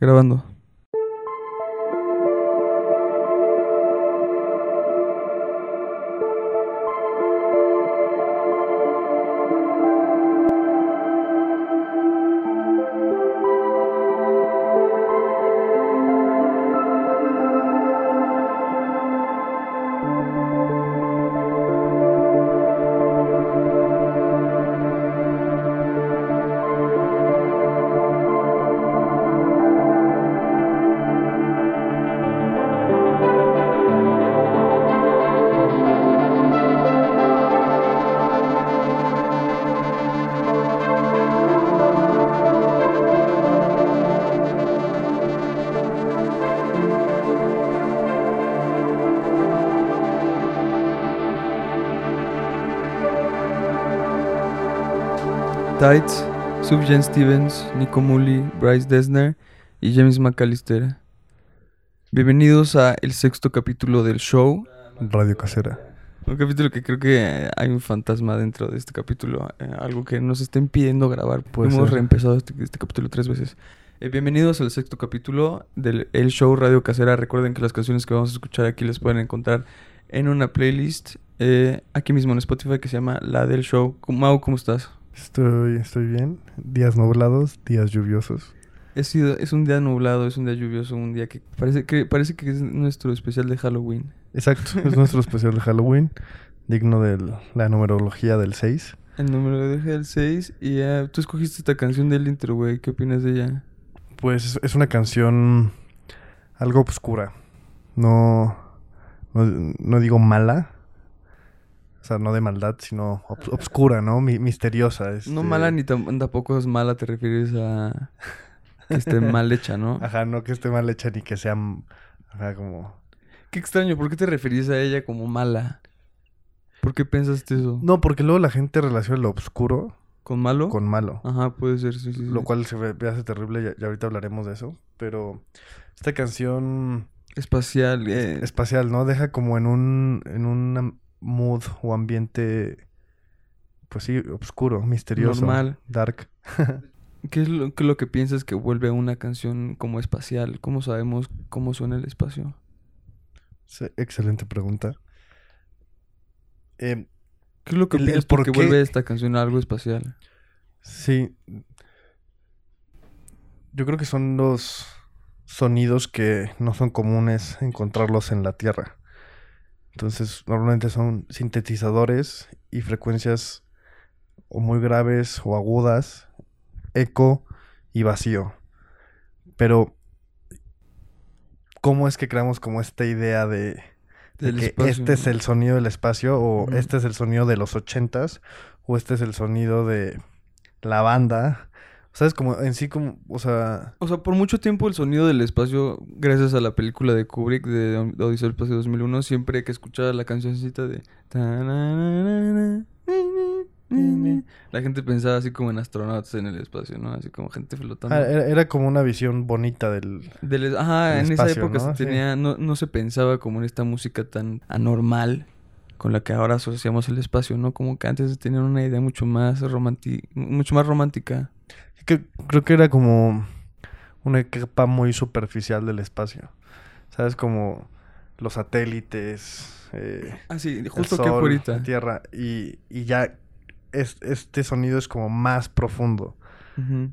Grabando. Subjen Stevens, Nico Mully, Bryce Desner y James McAllister. Bienvenidos a el sexto capítulo del show. Radio Casera. Un capítulo que creo que hay un fantasma dentro de este capítulo. eh, algo que nos está impidiendo grabar. Puede Hemos ser. reempezado este, este capítulo tres veces. Eh, bienvenidos al sexto capítulo del El Show Radio Casera. Recuerden que las canciones que vamos a escuchar aquí las pueden encontrar en una playlist eh, aquí mismo en Spotify que se llama La del Show. Mau, ¿cómo estás? Estoy, estoy bien. Días nublados, días lluviosos. Es, un día nublado, es un día lluvioso, un día que parece que parece que es nuestro especial de Halloween. Exacto, es nuestro especial de Halloween, digno de la numerología del 6. El número de el 6 y eh, tú escogiste esta canción del intro, güey. ¿Qué opinas de ella? Pues es, es una canción algo oscura. No, no, no digo mala. O sea, no de maldad, sino obs- obscura, ¿no? Mi- misteriosa. No este- mala ni tam- tampoco es mala, te refieres a que esté mal hecha, ¿no? Ajá, no que esté mal hecha ni que sea... Ajá, como... Qué extraño, ¿por qué te referís a ella como mala? ¿Por qué pensaste eso? No, porque luego la gente relaciona lo oscuro ¿Con malo? con malo. Ajá, puede ser, sí, sí. sí. Lo cual se ve, me hace terrible, ya, ya ahorita hablaremos de eso. Pero esta canción Espacial, eh, espacial, ¿no? Deja como en un, en un mood o ambiente, pues sí, oscuro, misterioso. Normal. Dark. ¿Qué es lo, qué es lo que piensas que vuelve a una canción como espacial? ¿Cómo sabemos cómo suena el espacio? Sí, excelente pregunta. Eh, ¿Qué es lo que piensas por porque qué- vuelve esta canción a algo espacial? sí. Yo creo que son los sonidos que no son comunes encontrarlos en la Tierra. Entonces, normalmente son sintetizadores y frecuencias o muy graves o agudas, eco y vacío. Pero, ¿cómo es que creamos como esta idea de, que espacio, este es el sonido del espacio o este es el sonido de los ochentas o este es el sonido de la banda? ¿Sabes? Como en sí, como, o sea, O sea, por mucho tiempo el sonido del espacio, gracias a la película de Kubrick de Od- Odisea del Espacio 2001, siempre que escuchaba la cancioncita de... La gente pensaba así como en astronautas en el espacio, ¿no? Así como gente flotando. ah, era, era como una visión bonita del... Del- ajá, del en esa espacio, época ¿no? se Sí. tenía, no, no se pensaba como en esta música tan anormal con la que ahora asociamos el espacio, ¿no? Como que antes tenían una idea mucho más romanti- mucho más romántica. Que- creo que era como una capa muy superficial del espacio. ¿Sabes? Como los satélites, eh, Ah, sí, el justo que sol, ahorita. la Tierra. Y, y ya es- este sonido es como más profundo.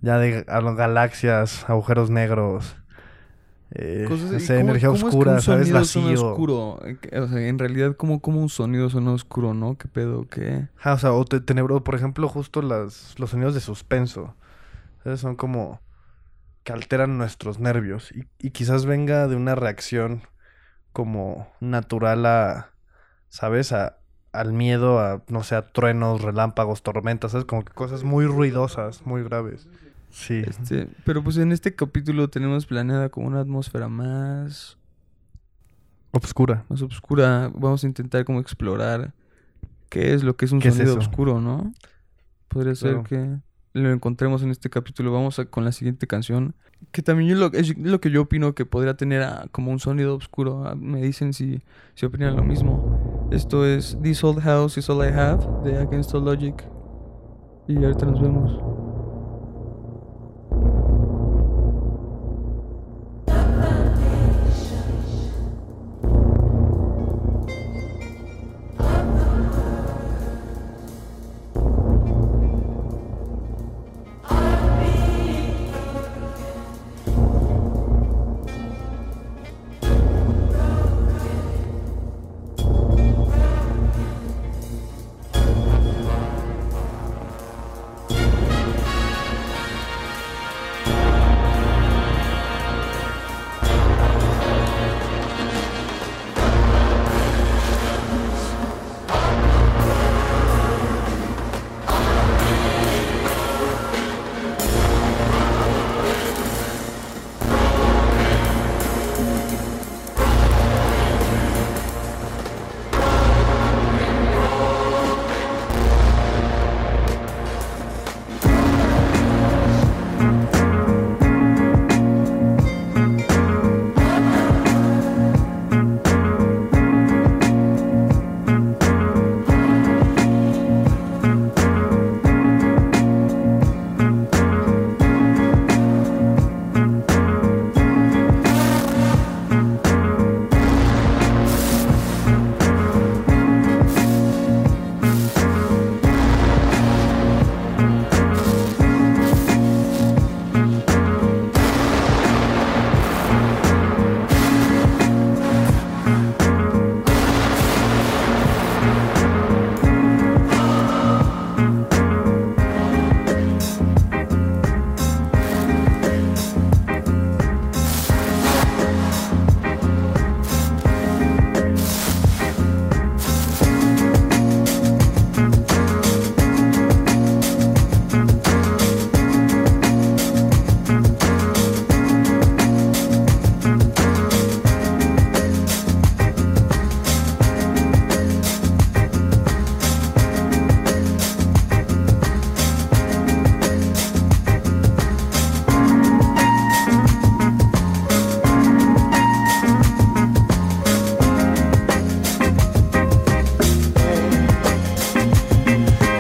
Ya de a- galaxias, agujeros negros, eh, Cosas- no ¿y sé, cómo- energía cómo es que oscura, un ¿sabes? Vacío. oscuro? Eh, que- O sea, en realidad, ¿cómo, cómo un sonido suena oscuro, no? ¿Qué pedo? ¿Qué? Ajá, o sea, o te- tenebro, por ejemplo, justo las, los sonidos de suspenso. ¿Sabes? Son como que alteran nuestros nervios. Y, y quizás venga de una reacción como natural a, ¿sabes? A, al miedo, a, no sé, a truenos, relámpagos, tormentas, ¿sabes? Como que cosas muy ruidosas, muy graves. Sí. Este, pero pues en este capítulo tenemos planeada como una atmósfera más, Obscura. más oscura. Vamos a intentar como explorar qué es lo que es un ¿Qué es sonido eso? oscuro, ¿no? Podría ser que lo encontremos en este capítulo. Vamos a, con la siguiente canción. Que también lo, es lo que yo opino que podría tener ah, como un sonido oscuro. Ah, Me dicen si, si opinan lo mismo. Esto es This Old House is All I Have de Against All Logic. Y ahorita nos vemos.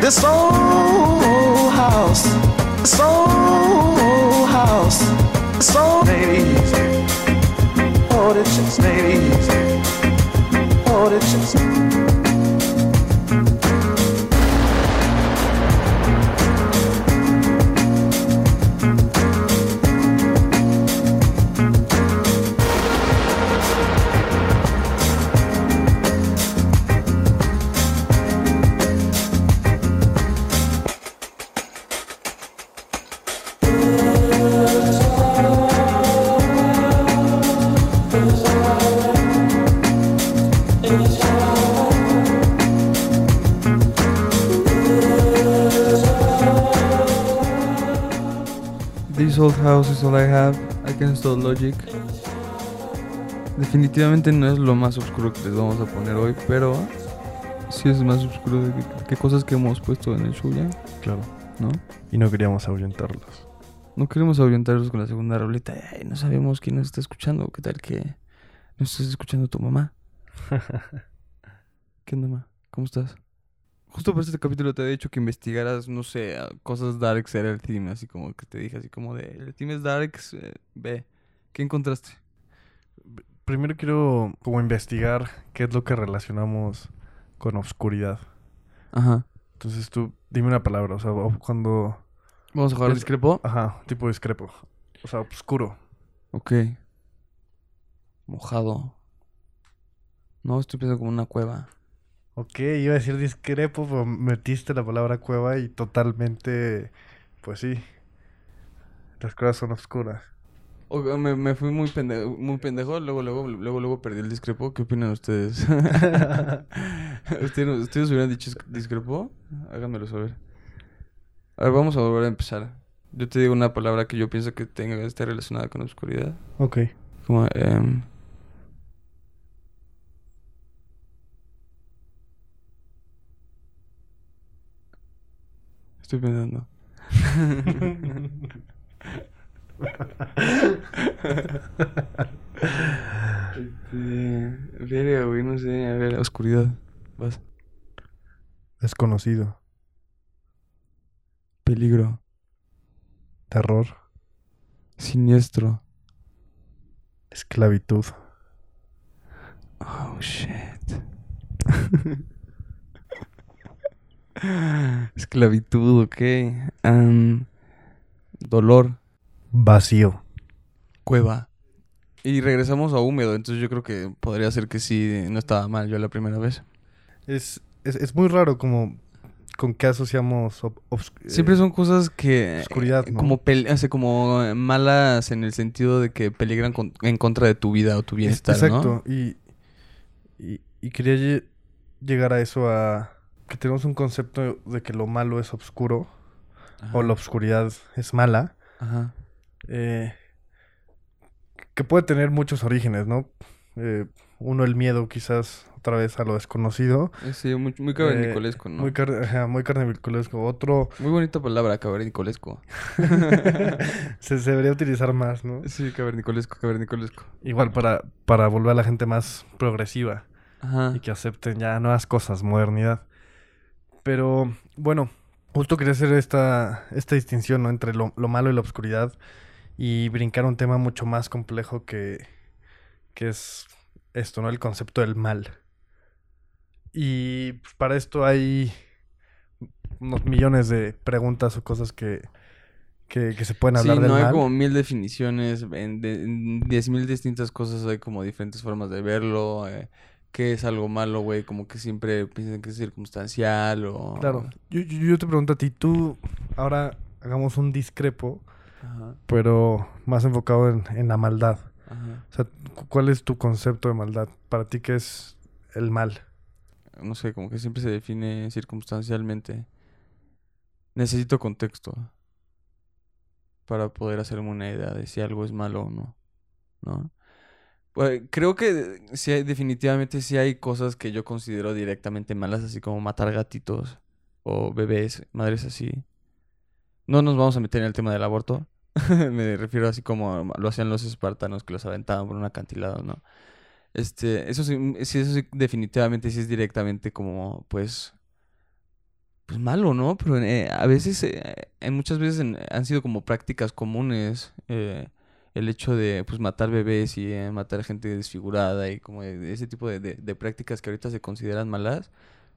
This old House is all I have. I can install Logic. Definitivamente no es lo más oscuro que les vamos a poner hoy, pero sí es más oscuro de que, que cosas que hemos puesto en el show ya, Claro. ¿no? Y no queríamos ahuyentarlos. No queremos ahuyentarlos con la segunda roleta. Ay, no sabemos quién nos está escuchando. ¿Qué tal que nos estás escuchando tu mamá? ¿Qué onda? ¿Cómo estás? Justo por este capítulo te he dicho que investigaras, no sé, cosas darks era el theme, así como que te dije, así como de, el theme es darks, eh, ve. ¿Qué encontraste? Primero quiero como investigar qué es lo que relacionamos con obscuridad. Ajá. Entonces tú dime una palabra, o sea, cuando... Vamos a jugar Pues- discrepo. Ajá, tipo discrepo. O sea, oscuro. Ok. Mojado. No, estoy pensando como una cueva. Ok, iba a decir discrepo, pero metiste la palabra cueva y totalmente, pues sí, las cuevas son oscuras. Me, me fui muy pendejo, muy pendejo, luego, luego, luego, luego perdí el discrepo. ¿Qué opinan ustedes? ¿Ustedes, ¿Ustedes hubieran dicho dis- discrepo? Háganmelo saber. A ver, vamos a volver a empezar. Yo te digo una palabra que yo pienso que tenga esté relacionada con la oscuridad. Ok. Como, em, Estoy pensando. Este, verga, güey, no sé. A ver, oscuridad. Vas. Desconocido, Peligro. terror, Siniestro. esclavitud, Oh, shit. Esclavitud, ok. Dolor. vacío. Cueva. Y regresamos a húmedo, entonces yo creo que podría ser que sí, no estaba mal yo la primera vez. Es, es, es muy raro como con qué asociamos ob- obs- Siempre eh, son cosas que... oscuridad, eh, ¿no? Como, sea, como eh, malas en el sentido de que peligran con- en contra de tu vida o tu es- bienestar, Exacto, y, y, y quería lle- llegar a eso, a que tenemos un concepto de que lo malo es oscuro o la oscuridad es mala. Ajá. eh, que puede tener muchos orígenes, ¿no? Eh, uno, el miedo quizás otra vez a lo desconocido. Eh, Sí, muy, muy cavernicolesco, ¿no? Muy, car- ajá, muy carnicolesco. Otro Muy bonita palabra, cavernicolesco. se, se debería utilizar más, ¿no? Sí, cavernicolesco, cavernicolesco. Igual para, para volver a la gente más progresiva Ajá. y que acepten ya nuevas cosas, modernidad. Pero bueno, justo quería hacer esta, esta distinción ¿no? entre lo, lo malo y la oscuridad y brincar a un tema mucho más complejo que, que es esto, ¿no? El concepto del mal. Y pues, para esto hay unos millones de preguntas o cosas que, que, que se pueden hablar sí, del no hay como mil definiciones, en, de- en diez mil distintas cosas hay como diferentes formas de verlo, eh, qué es algo malo, güey, como que siempre piensan que es circunstancial o... Claro. Yo, yo, yo te pregunto a ti, tú, ahora hagamos un discrepo, Ajá, pero más enfocado en, en la maldad. ajá. O sea, cu- ¿cuál es tu concepto de maldad? Para ti, ¿qué es el mal? No sé, como que siempre se define circunstancialmente. Necesito contexto para poder hacerme una idea de si algo es malo o no, ¿no? Pues, creo que sí hay, definitivamente sí hay cosas que yo considero directamente malas, así como matar gatitos o bebés, madres así. No nos vamos a meter en el tema del aborto. Me refiero así como lo hacían los espartanos que los aventaban por un acantilado, ¿no? Este, eso sí, sí, eso sí, definitivamente sí es directamente como, pues, pues malo, ¿no? Pero eh, a veces, eh, muchas veces han sido como prácticas comunes eh, el hecho de pues matar bebés y eh, matar gente desfigurada y como ese tipo de, de- prácticas que ahorita se consideran malas,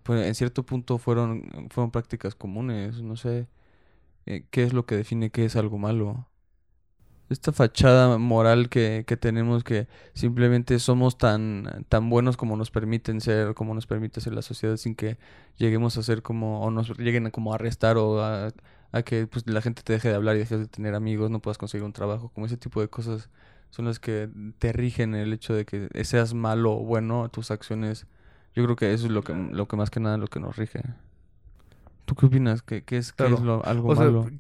pues en cierto punto fueron, fueron prácticas comunes, no sé eh, qué es lo que define qué es algo malo. Esta fachada moral que, que tenemos que simplemente somos tan, tan buenos como nos permiten ser, como nos permite ser la sociedad sin que lleguemos a ser como, o nos lleguen a como arrestar o a, a que pues, la gente te deje de hablar y dejes de tener amigos, no puedas conseguir un trabajo, como ese tipo de cosas son las que te rigen el hecho de que seas malo o bueno, tus acciones, yo creo que eso es lo que, lo que más que nada lo que nos rige. ¿Tú qué opinas? ¿Qué, qué es, qué Claro. es lo, algo O malo?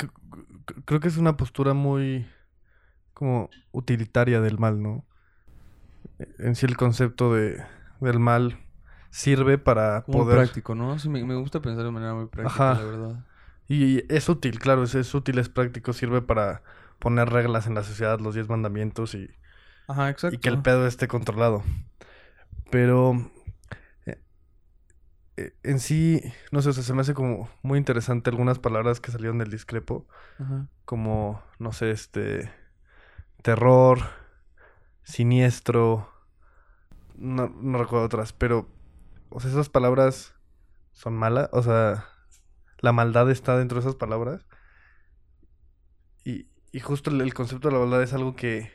creo que es una postura muy como utilitaria del mal, ¿no? En sí el concepto de, del mal sirve para Como muy poder... práctico, ¿no? Sí, me, me gusta pensar de manera muy práctica, Ajá. la verdad. Y es útil, claro, es, es útil, es práctico, sirve para poner reglas en la sociedad, los diez mandamientos y, Ajá, exacto. y que el pedo esté controlado. Pero eh, eh, en sí, no sé, o sea, se me hace como muy interesante algunas palabras que salieron del discrepo. Ajá. como, no sé, este, terror, siniestro, no, no recuerdo otras, pero, o sea, esas palabras son malas, o sea, la maldad está dentro de esas palabras. Y, y justo el, el concepto de la maldad es algo que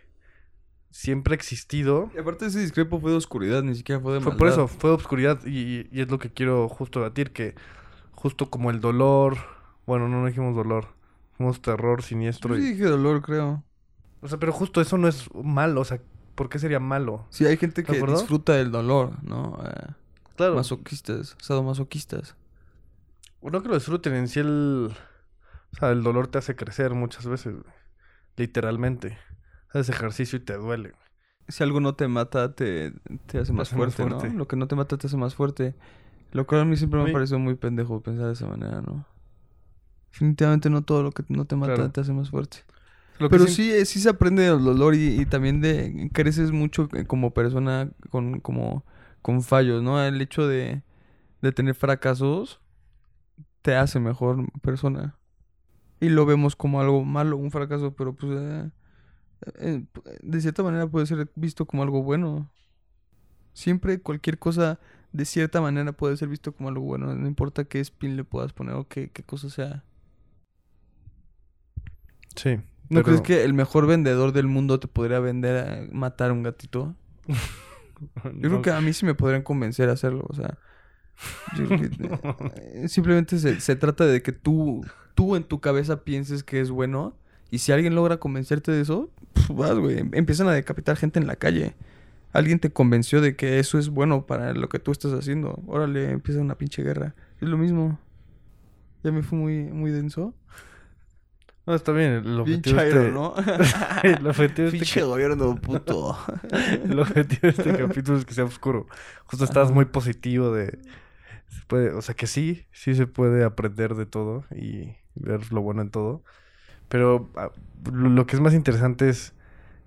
siempre ha existido. Y aparte ese discrepo fue de oscuridad, ni siquiera fue de Fue por maldad. eso, fue obscuridad y, y es lo que quiero justo debatir, que justo como el dolor, bueno, no dijimos dolor, dijimos terror, siniestro Yo sí dije dolor, creo. O sea, pero justo eso no es malo, o sea, ¿por qué sería malo? Sí, hay gente ¿De que disfruta del dolor, ¿no? Eh, Claro. masoquistas, sadomasoquistas. No que lo disfruten, en sí el... O sea, el dolor te hace crecer muchas veces, güey. literalmente. Haces ejercicio y te duele. güey. Si algo no te mata, te, te hace más hace más fuerte. ¿no? Lo que no te mata te hace más fuerte. Lo cual a mí siempre me ha parecido muy pendejo pensar de esa manera, ¿no? Definitivamente no todo lo que no te mata Claro. te hace más fuerte. Lo Pero sí- sí, eh, sí se aprende del dolor y, y también de creces mucho eh, como persona con como con fallos, ¿no? El hecho de, de tener fracasos te hace mejor persona. Y lo vemos como algo malo, un fracaso, pero pues eh, eh, de cierta manera puede ser visto como algo bueno. Siempre cualquier cosa de cierta manera puede ser visto como algo bueno, no importa qué spin le puedas poner o qué, qué cosa sea. Sí. ¿No pero- crees que el mejor vendedor del mundo te podría vender a matar a un gatito? Yo creo que a mí sí me podrían convencer a hacerlo, o sea... yo creo que, eh, simplemente se, se trata de que tú, tú en tu cabeza pienses que es bueno y si alguien logra convencerte de eso, pf, vas, güey. em- Empiezan a decapitar gente en la calle. Alguien te convenció de que eso es bueno para lo que tú estás haciendo. Órale, empieza una pinche guerra. Es lo mismo. Ya me fue muy, muy denso. No, está bien. El Bien chairo, este- ¿no? el objetivo de este Pinche gobierno puto. El objetivo de este capítulo es que sea oscuro. Justo estás Ajá. muy positivo de... se puede, o sea que sí, sí se puede aprender de todo y ver lo bueno en todo. Pero ah, lo, que es más interesante es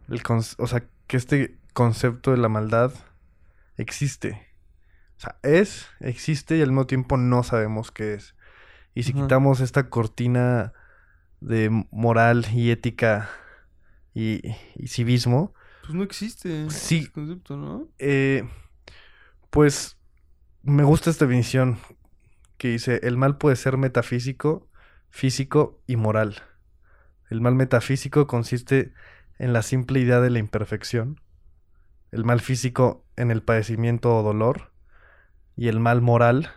el o sea, que este concepto de la maldad existe. O sea, es, existe y al mismo tiempo no sabemos qué es. Y si quitamos esta cortina de moral y ética y, y civismo, Pues no existe Sí. ese concepto, ¿no? eh, pues me gusta esta definición que dice, el mal puede ser metafísico, físico y moral. El mal metafísico consiste en la simple idea de la imperfección, el mal físico en el padecimiento o dolor, y el mal moral,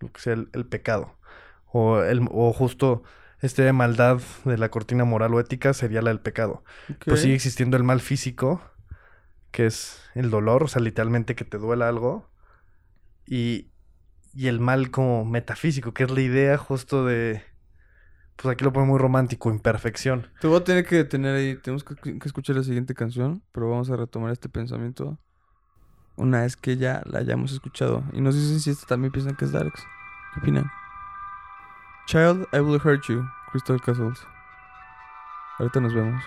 lo que sea el, el pecado. O, el, o justo este de maldad de la cortina moral o ética sería la del pecado. Pues sigue existiendo el mal físico, que es el dolor, o sea, literalmente que te duela algo. Y, y el mal como metafísico, que es la idea justo de... Pues aquí lo pone muy romántico, imperfección. Te voy a tener que detener ahí. Tenemos que, que escuchar la siguiente canción, pero vamos a retomar este pensamiento una vez que ya la hayamos escuchado. Y nos dicen si esta también piensan que es Darks. ¿Qué opinan? Child, I Will Hurt You, Crystal Castles. Ahorita nos vemos.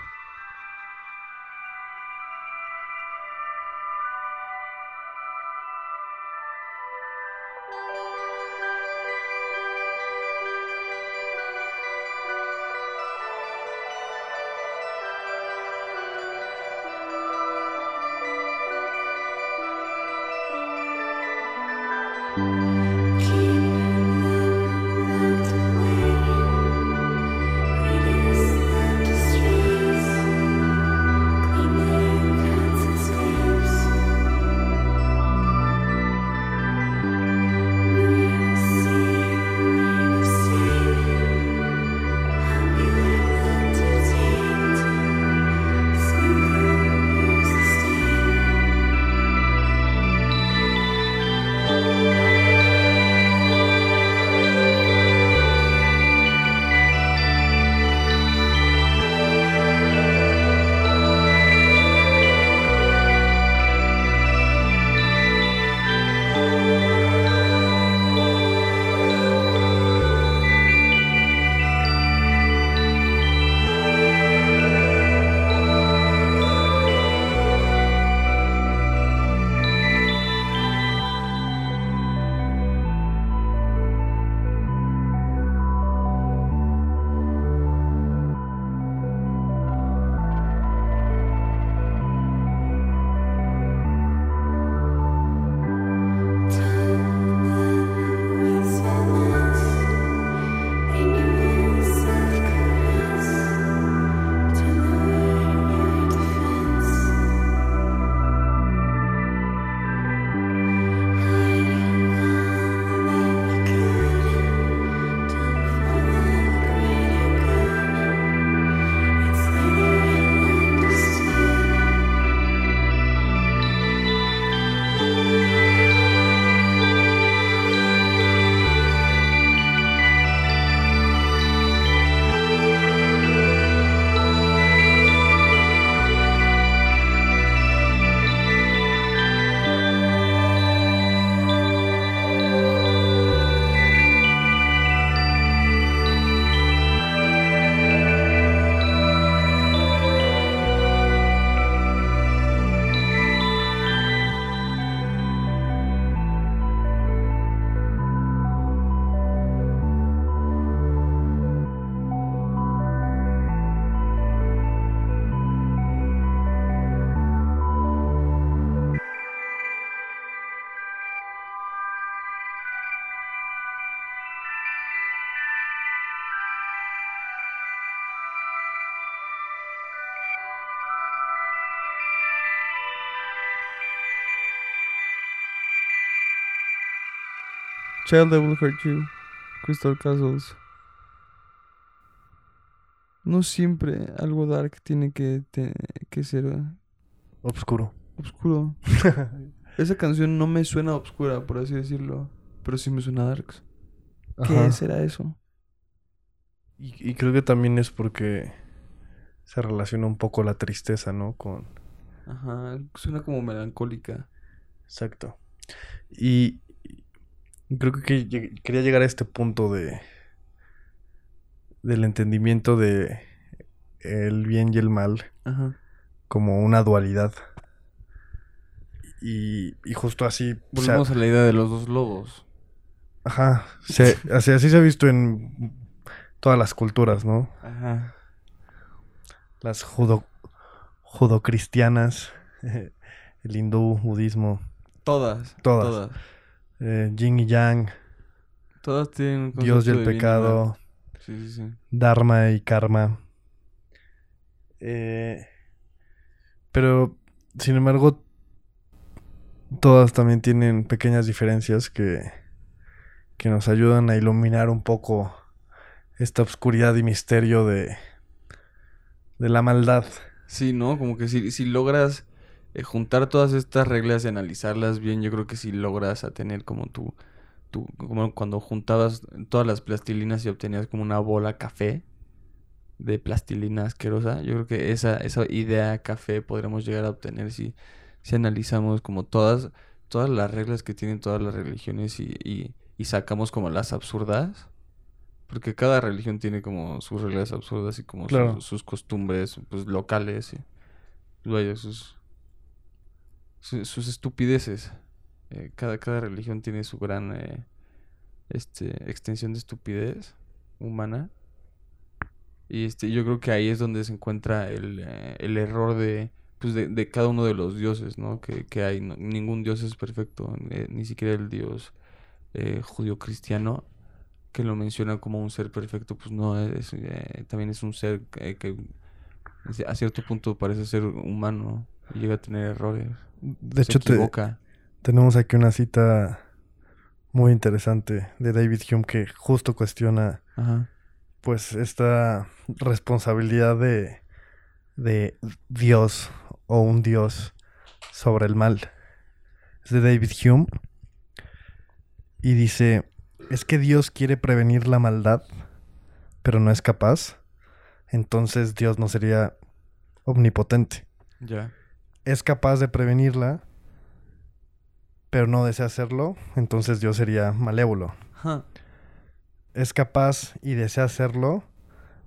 Child That Will Hurt You, Crystal Castles. No siempre algo dark tiene que, te- que ser eh, Obscuro. oscuro. Esa canción no me suena oscura, por así decirlo, pero sí me suena darks. ¿Qué Ajá. será eso? Y, y creo que también es porque se relaciona un poco la tristeza, ¿no? Con... Ajá, suena como melancólica. Exacto. Y creo que lleg- quería llegar a este punto de del entendimiento de el bien y el mal Ajá. como una dualidad. Y, y justo así, o sea, Volvemos a la idea de los dos lobos. ajá, se- así, así se ha visto en todas las culturas, ¿no? Ajá. Las judo, judocristianas, el hindú, budismo, Todas. Todas. Todas. Eh, yin y yang, Todas tienen un Dios y el pecado, mal. Sí, sí, sí. Dharma y karma. Eh, pero, sin embargo, todas también tienen pequeñas diferencias que, que nos ayudan a iluminar un poco esta oscuridad y misterio de, de la maldad. Sí, ¿no? Como que si, si logras eh, juntar todas estas reglas y analizarlas bien, yo creo que si logras a tener como tu, tu, como cuando juntabas todas las plastilinas y obtenías como una bola café de plastilina asquerosa, yo creo que esa, esa idea café podremos llegar a obtener si, si analizamos como todas, todas las reglas que tienen todas las religiones y, y, y sacamos como las absurdas. Porque cada religión tiene como sus reglas absurdas y como sus- Claro. sus, costumbres pues, locales y pues, vaya, sus, su- sus estupideces. Eh, cada, cada religión tiene su gran eh, este, extensión de estupidez humana. Y este, yo creo que ahí es donde se encuentra el, eh, el error de, pues de, de cada uno de los dioses, ¿no? Que, que hay. ningún dios es perfecto, ni siquiera el dios eh, judío-cristiano que lo menciona como un ser perfecto, pues no, es, también es un ser que, que a cierto punto parece ser humano llega a tener errores. De se hecho, te- tenemos aquí una cita muy interesante de David Hume que justo cuestiona Ajá. pues esta responsabilidad de, de Dios o un Dios sobre el mal. Es de David Hume y dice, es que Dios quiere prevenir la maldad, pero no es capaz, entonces Dios no sería omnipotente. Ya. Es capaz de prevenirla, pero no desea hacerlo, entonces Dios sería malévolo. Es capaz y desea hacerlo,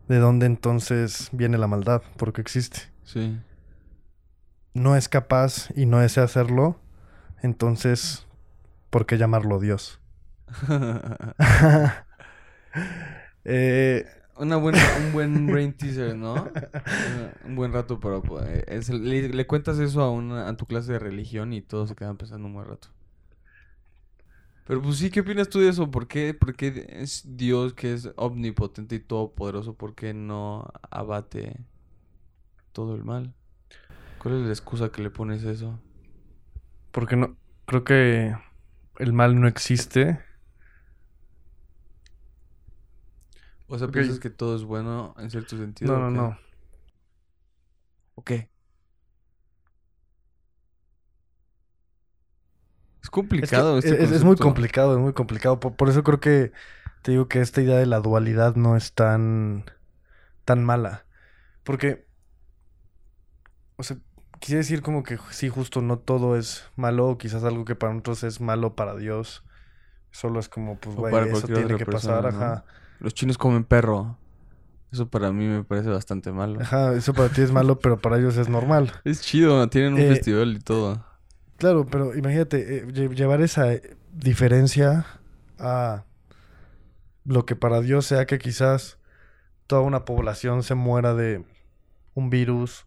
¿de dónde entonces viene la maldad? Porque existe. Sí. No es capaz y no desea hacerlo, entonces, ¿por qué llamarlo Dios? Eh, Una buena, un buen brain teaser, ¿no? Un buen rato para poder- es- le, le cuentas eso a una a tu clase de religión y todos se quedan pensando un buen rato. Pero pues sí, ¿qué opinas tú de eso? ¿Por qué, por qué es Dios que es omnipotente y todopoderoso? ¿Por qué no abate todo el mal? ¿Cuál es la excusa que le pones a eso? porque no, creo que el mal no existe. O sea. ¿piensas que todo es bueno en cierto sentido? No, no, no. ¿O qué? Es complicado Es, que este es- es muy complicado, es muy complicado. Por, por eso creo que te digo que esta idea de la dualidad no es tan, tan mala. Porque, o sea, quisiera decir como que sí, justo no todo es malo, o quizás algo que para nosotros es malo para Dios. Solo es como, pues, güey, eso tiene que pasar, ajá. Los chinos comen perro. Eso para mí me parece bastante malo. Ajá, eso para ti es malo, pero para ellos es normal. Es chido, tienen un Eh, festival y todo. Claro, pero imagínate, eh, lle- llevar esa eh, diferencia a lo que para Dios sea que quizás toda una población se muera de un virus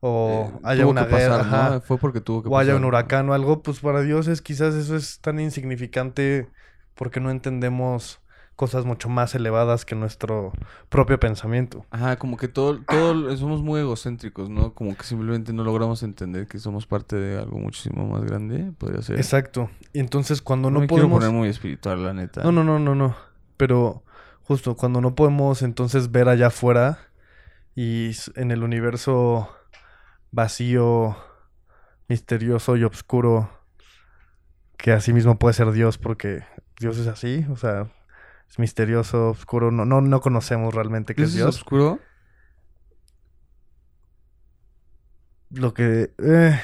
o Eh, haya una pasar, guerra, ajá, ¿no? Fue porque tuvo que o haya un huracán o algo, pues para Dios es quizás eso es tan insignificante porque no entendemos cosas mucho más elevadas que nuestro propio pensamiento. Ajá, como que todo, todo somos muy egocéntricos, ¿no? Como que simplemente no logramos entender que somos parte de algo muchísimo más grande, podría ser. Exacto. Y entonces cuando no no me quiero podemos poner muy espiritual, la neta. No, no, no, no, no. Pero justo cuando no podemos entonces ver allá afuera y en el universo vacío, misterioso y oscuro, que así mismo puede ser Dios porque Dios es así, o sea, es misterioso, oscuro, no, no, no conocemos realmente qué ¿Dios es Dios. oscuro? Lo que... eh,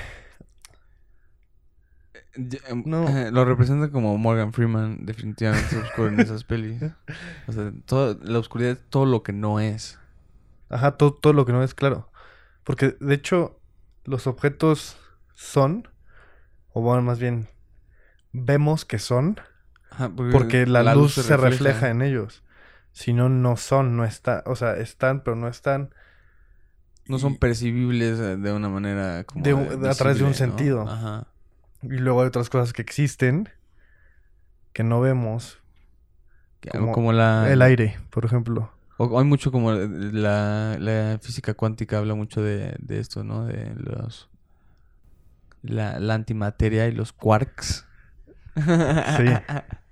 No. eh, Lo representa como Morgan Freeman, definitivamente es oscuro en esas pelis. O sea, la oscuridad es todo lo que no es. ajá, todo, todo lo que no es claro. Porque de hecho los objetos son, o bueno, más bien, vemos que son Ajá, Porque la, luz, se refleja. en ellos. Si no, no son, no está, o sea, están, pero no están. No son percibibles eh, de una manera como De a través de un sentido. Ajá. Y luego hay otras cosas que existen que no vemos. Como Como, la... El aire, por ejemplo. O- hay mucho como la, la física cuántica habla mucho de, de esto, ¿no? De los... La, la antimateria y los quarks. Sí.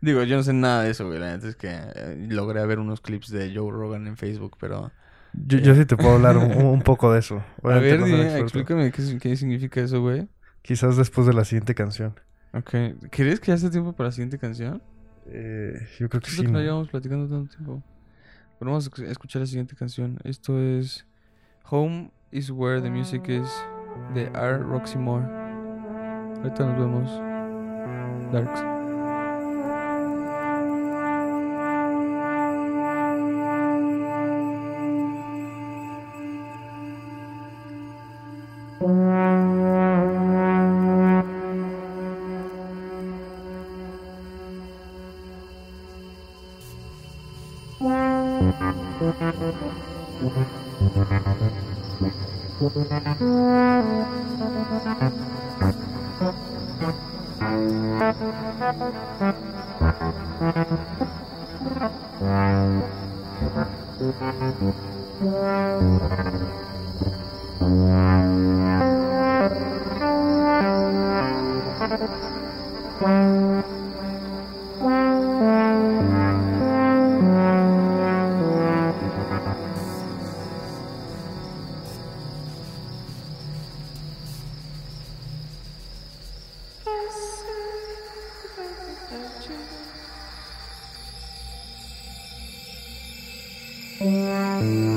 Digo, yo no sé nada de eso, güey. La neta es que eh, logré ver unos clips de Joe Rogan en Facebook, pero... Yo, yo sí te puedo hablar un, un poco de eso. A Obviamente ver, dime, explícame qué, qué significa eso, güey. Quizás después de la siguiente canción. Ok. ¿Quieres que ya esté tiempo para la siguiente canción? Eh, yo creo que sí. que no llevamos platicando tanto tiempo. Pero vamos a a escuchar la siguiente canción. Esto es Home is Where the Music Is de R. Roxy Moore. Ahorita nos vemos. Darks. Es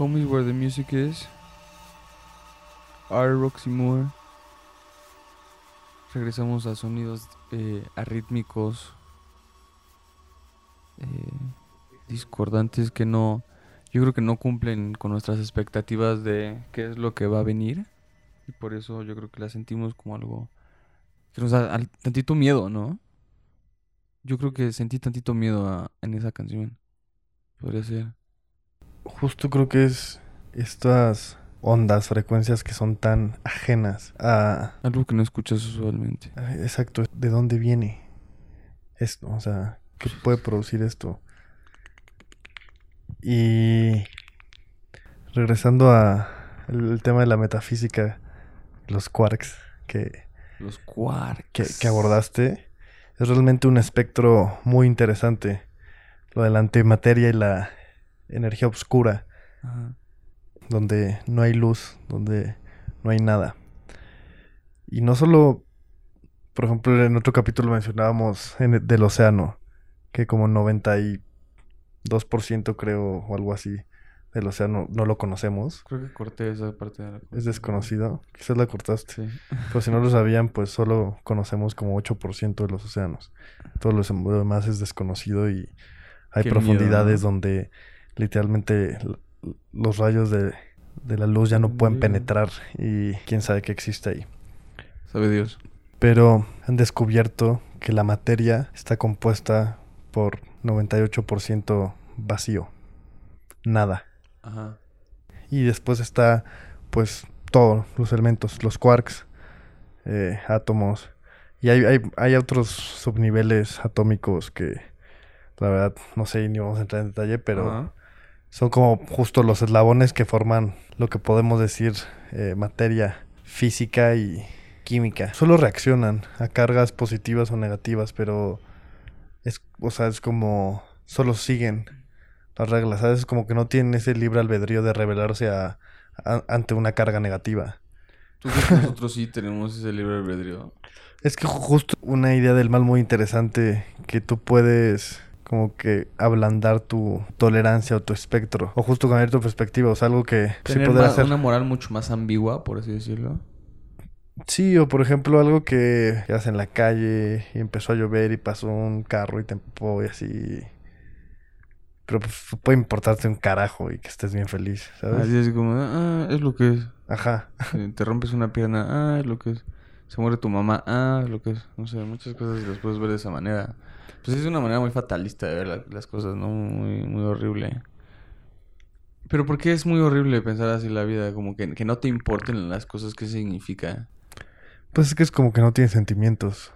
Home where the music is. R. Roxy Moore. Regresamos a sonidos eh, arrítmicos, eh, discordantes que no, yo creo que no cumplen con nuestras expectativas de qué es lo que va a venir. Y por eso yo creo que la sentimos como algo que nos da tantito miedo, ¿no? Yo creo que sentí tantito miedo a- en esa canción. Podría ser. Justo creo que es estas ondas, frecuencias que son tan ajenas a... Algo que no escuchas usualmente. exacto, ¿de dónde viene esto? O sea, ¿qué puede producir esto? Y regresando a el, el tema de la metafísica, los quarks que, Los quarks. que, que abordaste, es realmente un espectro muy interesante. Lo de la antimateria y la energía oscura. Ajá. donde no hay luz, donde no hay nada. Y no solo, por ejemplo, en otro capítulo mencionábamos en el- del océano, que como 92% creo o algo así del océano no lo conocemos, Creo que corté esa parte de la es desconocido, quizás la cortaste. Sí. Pero si no lo sabían, pues solo conocemos como 8% de los océanos. Todo lo demás es desconocido y hay Qué miedo, profundidades ¿no? donde literalmente los rayos de, de la luz ya no pueden Miedo. penetrar y quién sabe qué existe ahí. Sabe Dios. Pero han descubierto que la materia está compuesta por 98% vacío. Nada. Ajá. Y después está, pues, todos los elementos, los quarks, eh, átomos. Y hay, hay, hay otros subniveles atómicos que, la verdad, no sé ni vamos a entrar en detalle, pero Ajá. Son como justo los eslabones que forman lo que podemos decir eh, materia física y química. Solo reaccionan a cargas positivas o negativas, pero es, o sea, es como solo siguen las reglas, ¿sabes? Es como que no tienen ese libre albedrío de rebelarse a, a- ante una carga negativa. ¿Tú crees que nosotros sí tenemos ese libre albedrío? Es que ju- justo una idea del mal muy interesante que tú puedes como que ablandar tu tolerancia o tu espectro o justo cambiar tu perspectiva, o sea, algo que sí Tener ma- ser una moral mucho más ambigua, por así decirlo. Sí, o por ejemplo algo que quedas en la calle y empezó a llover y pasó un carro y te empujó y así. Pero pues puede importarte un carajo y que estés bien feliz, ¿sabes? Así es como, ah, es lo que es. Ajá. Te rompes una pierna, ah, es lo que es. Se muere tu mamá, ah, lo que es. No sé, muchas cosas las puedes ver de esa manera. Pues es una manera muy fatalista de ver la- las cosas, ¿no? Muy, muy horrible. Pero ¿por qué es muy horrible pensar así la vida? Como que, que no te importen las cosas que significa. Pues es que es como que no tienes sentimientos.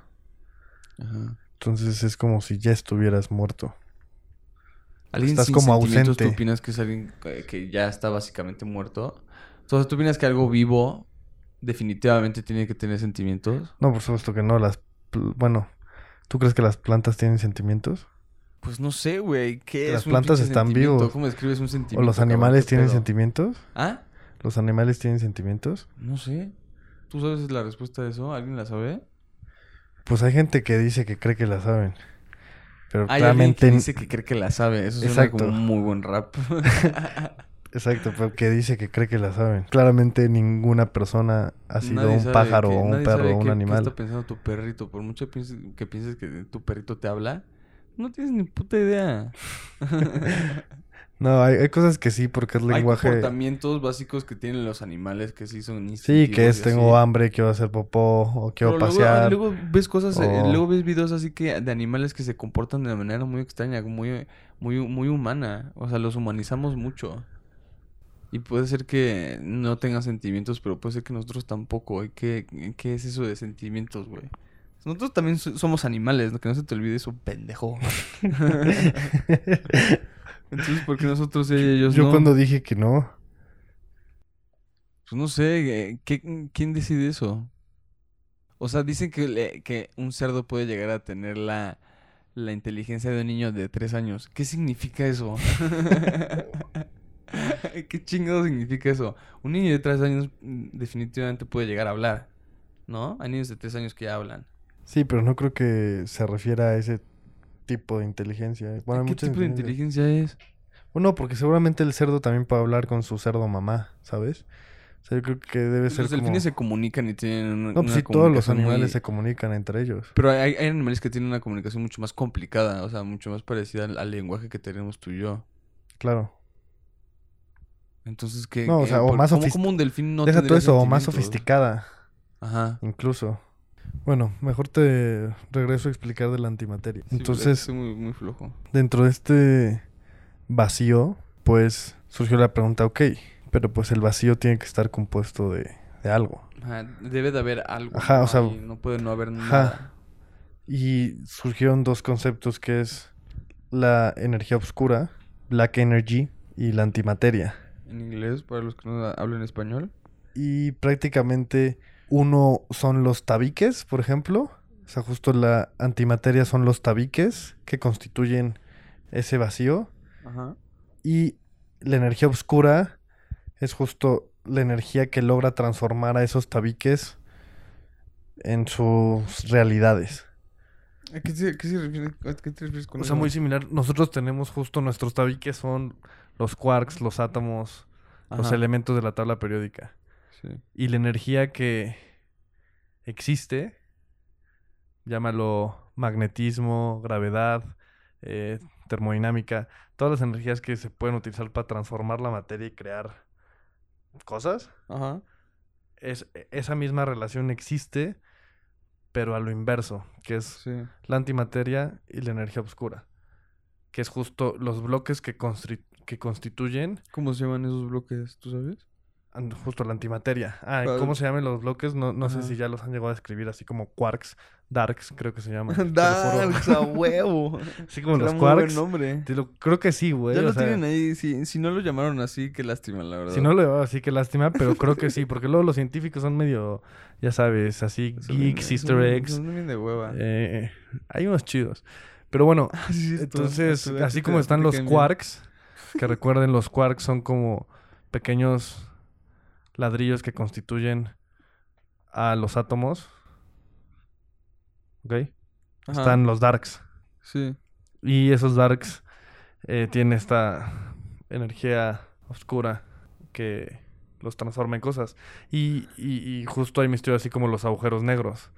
Ajá. Entonces es como si ya estuvieras muerto. Alguien Estás sin como sentimientos, ¿tú ausente. opinas que es alguien que que ya está básicamente muerto? Entonces, ¿tú opinas que algo vivo definitivamente tiene que tener sentimientos? No, por supuesto que no. Las, bueno, ¿tú crees que las plantas tienen sentimientos? Pues no sé, güey. ¿Qué Las es plantas están sentimiento? vivos. ¿Cómo describes un ¿O sentimiento? los cabrón? animales ¿Qué tienen pedo? sentimientos? ¿Ah? ¿Los animales tienen sentimientos? No sé. ¿Tú sabes la respuesta de eso? ¿Alguien la sabe? Pues hay gente que dice que cree que la saben. Pero Hay alguien claramente que dice que cree que la sabe. Eso como un muy buen rap. Exacto, pero que dice que cree que la saben. Claramente ninguna persona ha sido Nadie un pájaro que- o un perro o un qué- animal. ¿Qué está pensando tu perrito? Por mucho que pienses que tu perrito te habla, no tienes ni puta idea. No, hay, hay cosas que sí, porque es Hay lenguaje. comportamientos básicos que tienen los animales que sí son Sí, que es tengo así. hambre, quiero hacer popó o quiero Pero pasear. Luego, ves cosas, eh, luego ves videos así que de animales que se comportan de manera muy extraña, muy, muy, muy humana. O sea, los humanizamos mucho. Y puede ser que no tengan sentimientos, pero puede ser que nosotros tampoco. ¿Y qué, qué es eso de sentimientos, güey? Nosotros también so- somos animales, ¿no? que no se te olvide eso, pendejo. Entonces, ¿por qué nosotros y ellos Yo no? cuando dije que no, Pues no sé, eh, ¿qué- ¿quién decide eso? O sea, dicen que, le- que un cerdo puede llegar a tener la, la inteligencia de un niño de tres años. ¿Qué significa eso? ¿Qué chingado significa eso? Un niño de tres años mm, definitivamente puede llegar a hablar, ¿no? Hay niños de tres años que ya hablan. sí, pero no creo que se refiera a ese tipo de inteligencia. Bueno, ¿Qué tipo de inteligencia es? Bueno, porque seguramente el cerdo también puede hablar con su cerdo mamá, ¿sabes? O sea, yo creo que debe ser Los como... delfines se comunican y tienen una, No, pues una sí, todos los muy- animales se comunican entre ellos. Pero hay, hay animales que tienen una comunicación mucho más complicada, o sea, mucho más parecida al, al lenguaje que tenemos tú y yo. Claro. Entonces, ¿qué? No, o sea, o por- más ¿cómo, sofist- cómo un delfín no Deja todo eso, o más sofisticada, Ajá. incluso. Bueno, mejor te regreso a explicar de la antimateria. Sí, Entonces, muy, muy flojo. dentro de este vacío, pues surgió la pregunta, ok, pero pues el vacío tiene que estar compuesto de, de algo. Ajá, debe de haber algo. Ajá, ¿no? o sea, no puede no haber ajá. nada. Y surgieron dos conceptos que es la energía oscura, black energy, y la antimateria. En inglés, para los que no hablan español. Y prácticamente uno son los tabiques, por ejemplo. O sea, justo la antimateria son los tabiques que constituyen ese vacío. Ajá. Y la energía oscura es justo la energía que logra transformar a esos tabiques en sus realidades. ¿A qué se, qué se refiere, a qué te refieres con O sea, eso? muy similar. Nosotros tenemos justo nuestros tabiques son los quarks, los átomos, los elementos de la tabla periódica. sí. Y la energía que existe, llámalo magnetismo, gravedad, eh, termodinámica, todas las energías que se pueden utilizar para transformar la materia y crear cosas, Ajá. es, esa misma relación existe, pero a lo inverso, que es Sí. la antimateria y la energía oscura. que es justo los bloques que, que constituyen ¿Cómo se llaman esos bloques? ¿Tú sabes? Justo la antimateria. Ah, ¿cómo se llaman los bloques? No, no sé si ya los han llegado a escribir así como quarks, darks, creo que se llaman. Darks, a huevo. Así como los muy buen quarks. nombre. Te lo- creo que sí, güey. ya o lo sea, tienen ahí. Si, si no lo llamaron así, qué lástima, la verdad. Si no lo así que lástima, pero creo que sí, porque luego los científicos son medio, ya sabes, así Son geeks, son easter eggs. Son bien de hueva. eh, hay unos chidos. Pero bueno, entonces, así como te- están los quarks, que recuerden, los quarks son como pequeños ladrillos que constituyen a los átomos. ¿Ok? Ajá, Están los darks. Sí. Y esos darks eh, tienen esta energía oscura que los transforma en cosas. Y, y, y justo ahí me estoy así como los agujeros negros,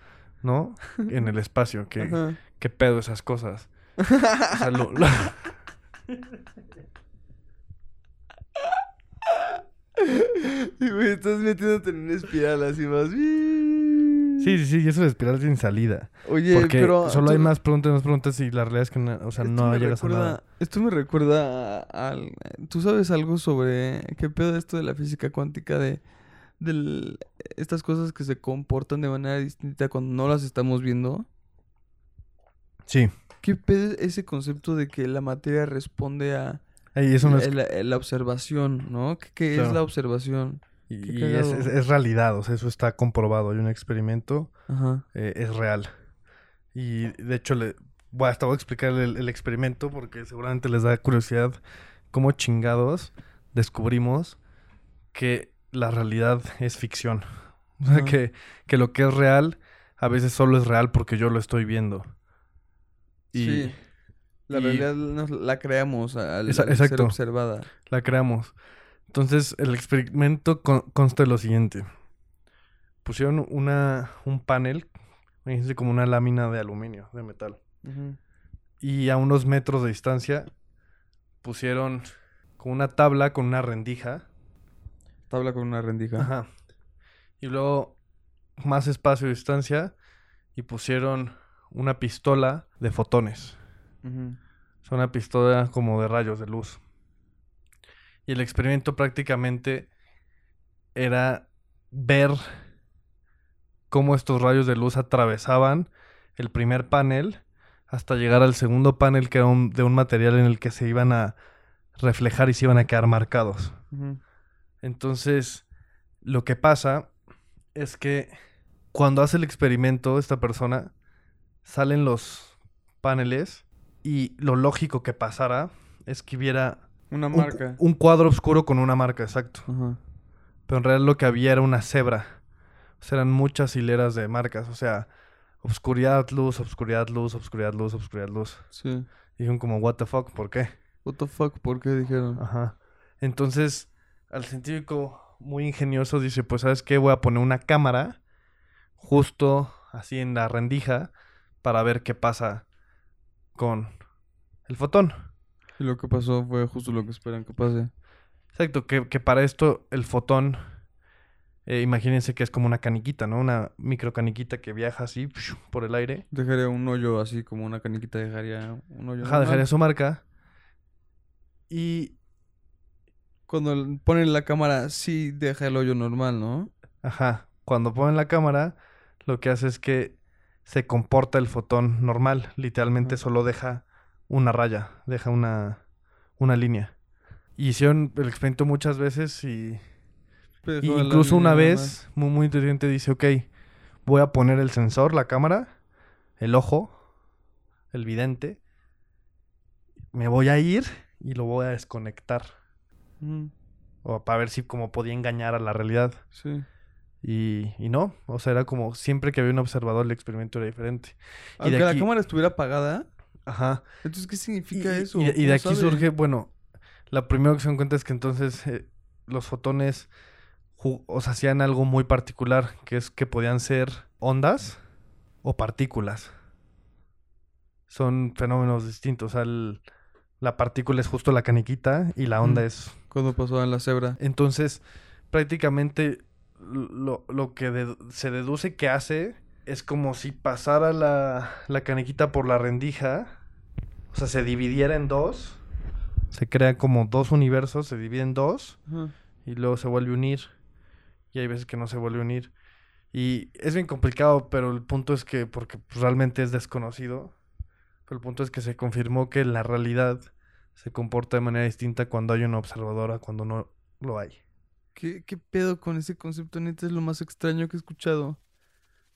¿no? En el espacio. que Ajá. ¿Qué pedo esas cosas? O sea, lo- lo- Y güey, estás metiéndote en una espiral así más. Sí, sí, sí, y eso es espiral sin salida. Oye, Porque pero. solo hay más preguntas, más preguntas y la realidad es que no, o sea, esto no llegas a nada. Esto me recuerda al. ¿Tú sabes algo sobre qué pedo esto de la física cuántica de. de estas cosas que se comportan de manera distinta cuando no las estamos viendo? Sí. ¿Qué pedo es ese concepto de que la materia responde a Ey, eso no es... la, la- la observación, ¿no? ¿Qué, qué es la observación? Y, y es, es- es realidad, o sea, eso está comprobado. Hay un experimento, Ajá. eh, es real. Y de hecho, le, bueno, hasta voy a explicar el, el experimento porque seguramente les da curiosidad cómo chingados descubrimos que la realidad es ficción. O sea, que, que lo que es real a veces solo es real porque yo lo estoy viendo. Y sí. La y- realidad nos la creamos al, Esa- al ser observada. la creamos. Entonces, el experimento con- consta de lo siguiente. Pusieron una, un panel, imagínense como una lámina de aluminio, de metal. Y a unos metros de distancia pusieron con una tabla con una rendija. Tabla con una rendija. Ajá. Y luego más espacio de distancia y pusieron una pistola de fotones. Es una pistola como de rayos de luz. Y el experimento prácticamente era ver cómo estos rayos de luz atravesaban el primer panel hasta llegar al segundo panel que era un- de un material en el que se iban a reflejar y se iban a quedar marcados. Entonces, lo que pasa es que cuando hace el experimento esta persona, salen los paneles y lo lógico que pasara es que hubiera Una marca. un cuadro oscuro con una marca, exacto. Ajá. Pero en realidad lo que había era una cebra. O sea, eran muchas hileras de marcas. O sea, obscuridad, luz, obscuridad, luz, obscuridad, luz, obscuridad, luz. Sí. Dijeron como, what the fuck, ¿por qué? What the fuck, ¿por qué dijeron? Ajá. Entonces, al científico muy ingenioso dice, pues, ¿sabes qué? Voy a poner una cámara justo así en la rendija para ver qué pasa con el fotón. Y lo que pasó fue justo lo que esperan que pase. Exacto, que, que para esto el fotón, eh, imagínense que es como una caniquita, ¿no? Una micro caniquita que viaja así por el aire. Dejaría un hoyo así como una caniquita, dejaría un hoyo. Ajá, dejaría su marca. Y, Cuando ponen la cámara, sí deja el hoyo normal, ¿no? ajá, cuando ponen la cámara, lo que hace es que se comporta el fotón normal. Literalmente Ajá. solo deja una raya, deja una, una línea. Y hicieron el experimento muchas veces y Y la incluso una vez, muy, muy inteligente, dice, ok, voy a poner el sensor, la cámara, el ojo, el vidente, me voy a ir y lo voy a desconectar. Ujú, O para ver si como podía engañar a la realidad. Sí. Y, y no, o sea, era como siempre que había un observador el experimento era diferente. Y Aunque de la cámara estuviera apagada, Ajá. entonces, ¿qué significa y- eso? y de- y de ¿Cómo aquí sabe? surge, bueno, la primera que se dan cuenta es que entonces eh, los fotones ju- o sea, hacían algo muy particular, que es que podían ser ondas o partículas. Son fenómenos distintos. O sea, el- la partícula es justo la caniquita y la onda Mm. es Cuando pasó en la cebra. entonces, prácticamente lo, lo que de- se deduce que hace es como si pasara la, la caniquita por la rendija. O sea, se dividiera en dos. Se crea como dos universos, se divide en dos y luego se vuelve a unir. Y hay veces que no se vuelve a unir. Y es bien complicado, pero el punto es que, porque pues, realmente es desconocido, pero el punto es que se confirmó que la realidad se comporta de manera distinta cuando hay una observadora, cuando no lo hay. ¿Qué, ¿Qué pedo con ese concepto? Neta es lo más extraño que he escuchado.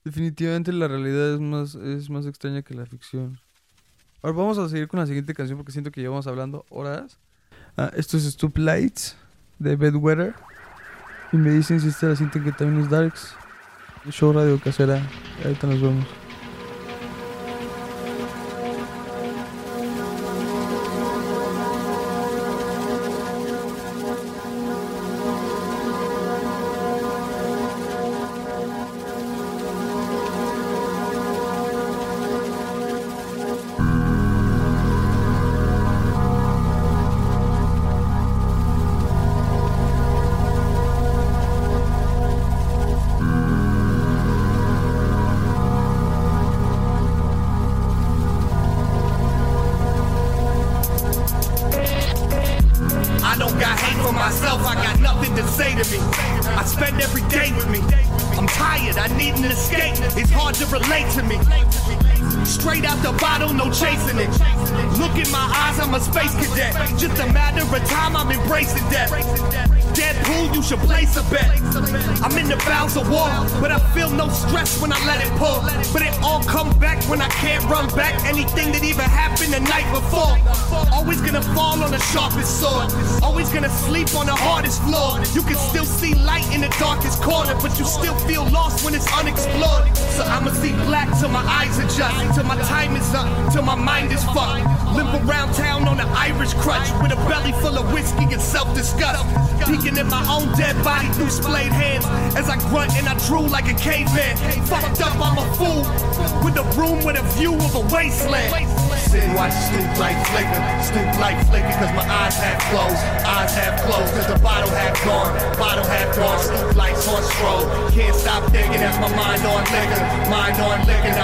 Definitivamente la realidad es más, es más extraña que la ficción. Ahora vamos a seguir con la siguiente canción porque siento que llevamos hablando horas. Ah, esto es Stoop Lights de Bedwetter. Y me dicen si la sienten que también es Darks. Show Radio Casera. Ahorita nos vemos.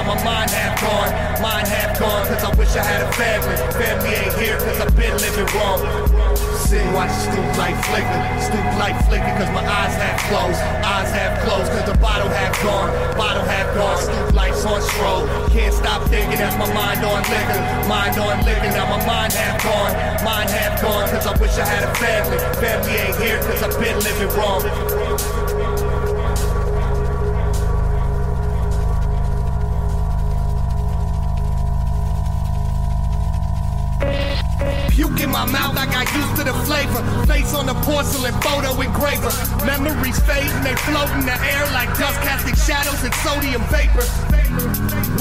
My mind half gone, mind half gone, cause I wish I had a family, family ain't here, cause I've been living wrong. And watch stoop light flicker, stoop light flicker, cause my eyes half closed, eyes half closed, cause the bottle half gone, bottle half gone, stoop lights on stroll. Can't stop thinking, that's my mind on liquor, mind on liquor, now my mind half gone, mind half gone, cause I wish I had a family, family ain't here, cause I've been living wrong. I'm out I got used to the flavor. Face on the porcelain photo engraver. Memories fade and they float in the air like dust casting shadows and sodium vapor.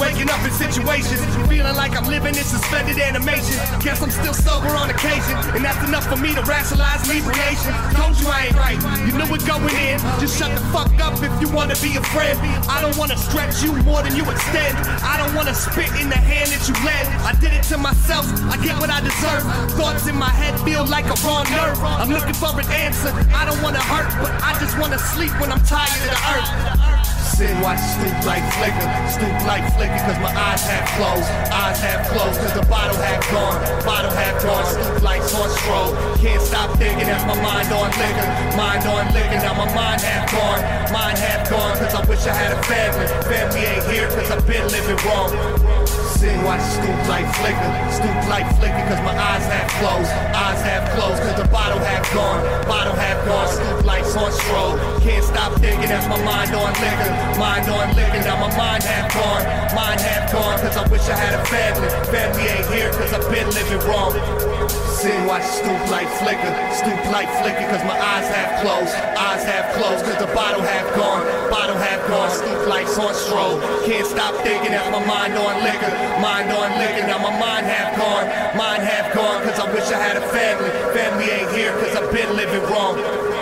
Waking up in situations, feeling like I'm living in suspended animation. Guess I'm still sober on occasion, and that's enough for me to rationalize inebriation. Told you I ain't right, you knew it going in. Just shut the fuck up if you wanna be a friend. I don't wanna stretch you more than you extend. I don't wanna spit in the hand that you lend. I did it to myself, I get what I deserve. Thoughts in my head feel like a raw nerve. I'm looking for an answer. I don't wanna hurt, but I just wanna sleep when I'm tired of the earth. Sit and watch stoop light flicker, stoop light flicker, cause my eyes have closed, eyes have closed, cause the bottle half gone, bottle half gone, stoop lights on stroll. Can't stop thinking, that's my mind on liquor, mind on liquor, now my mind half gone, mind half gone, cause I wish I had a family, family ain't here, cause I've been living wrong. Sit and watch stoop light flicker, stoop light flicker, cause my eyes have closed, eyes have closed, cause the bottle half gone, bottle half gone, stoop lights on stroll. Can't stop thinking, that's my mind on liquor, mind on liquor, now my mind half gone, mind half gone, cause I wish I had a family, family ain't here, cause I've been living wrong. Sit and watch the stoop light flicker, stoop light flicker, cause my eyes half closed, eyes half closed, cause the bottle half gone, bottle half gone, stoop lights on stroll. Can't stop thinking, that's my mind on liquor, mind on liquor, now my mind half gone, mind half gone, cause I wish I had a family, family ain't here, cause I've been living wrong.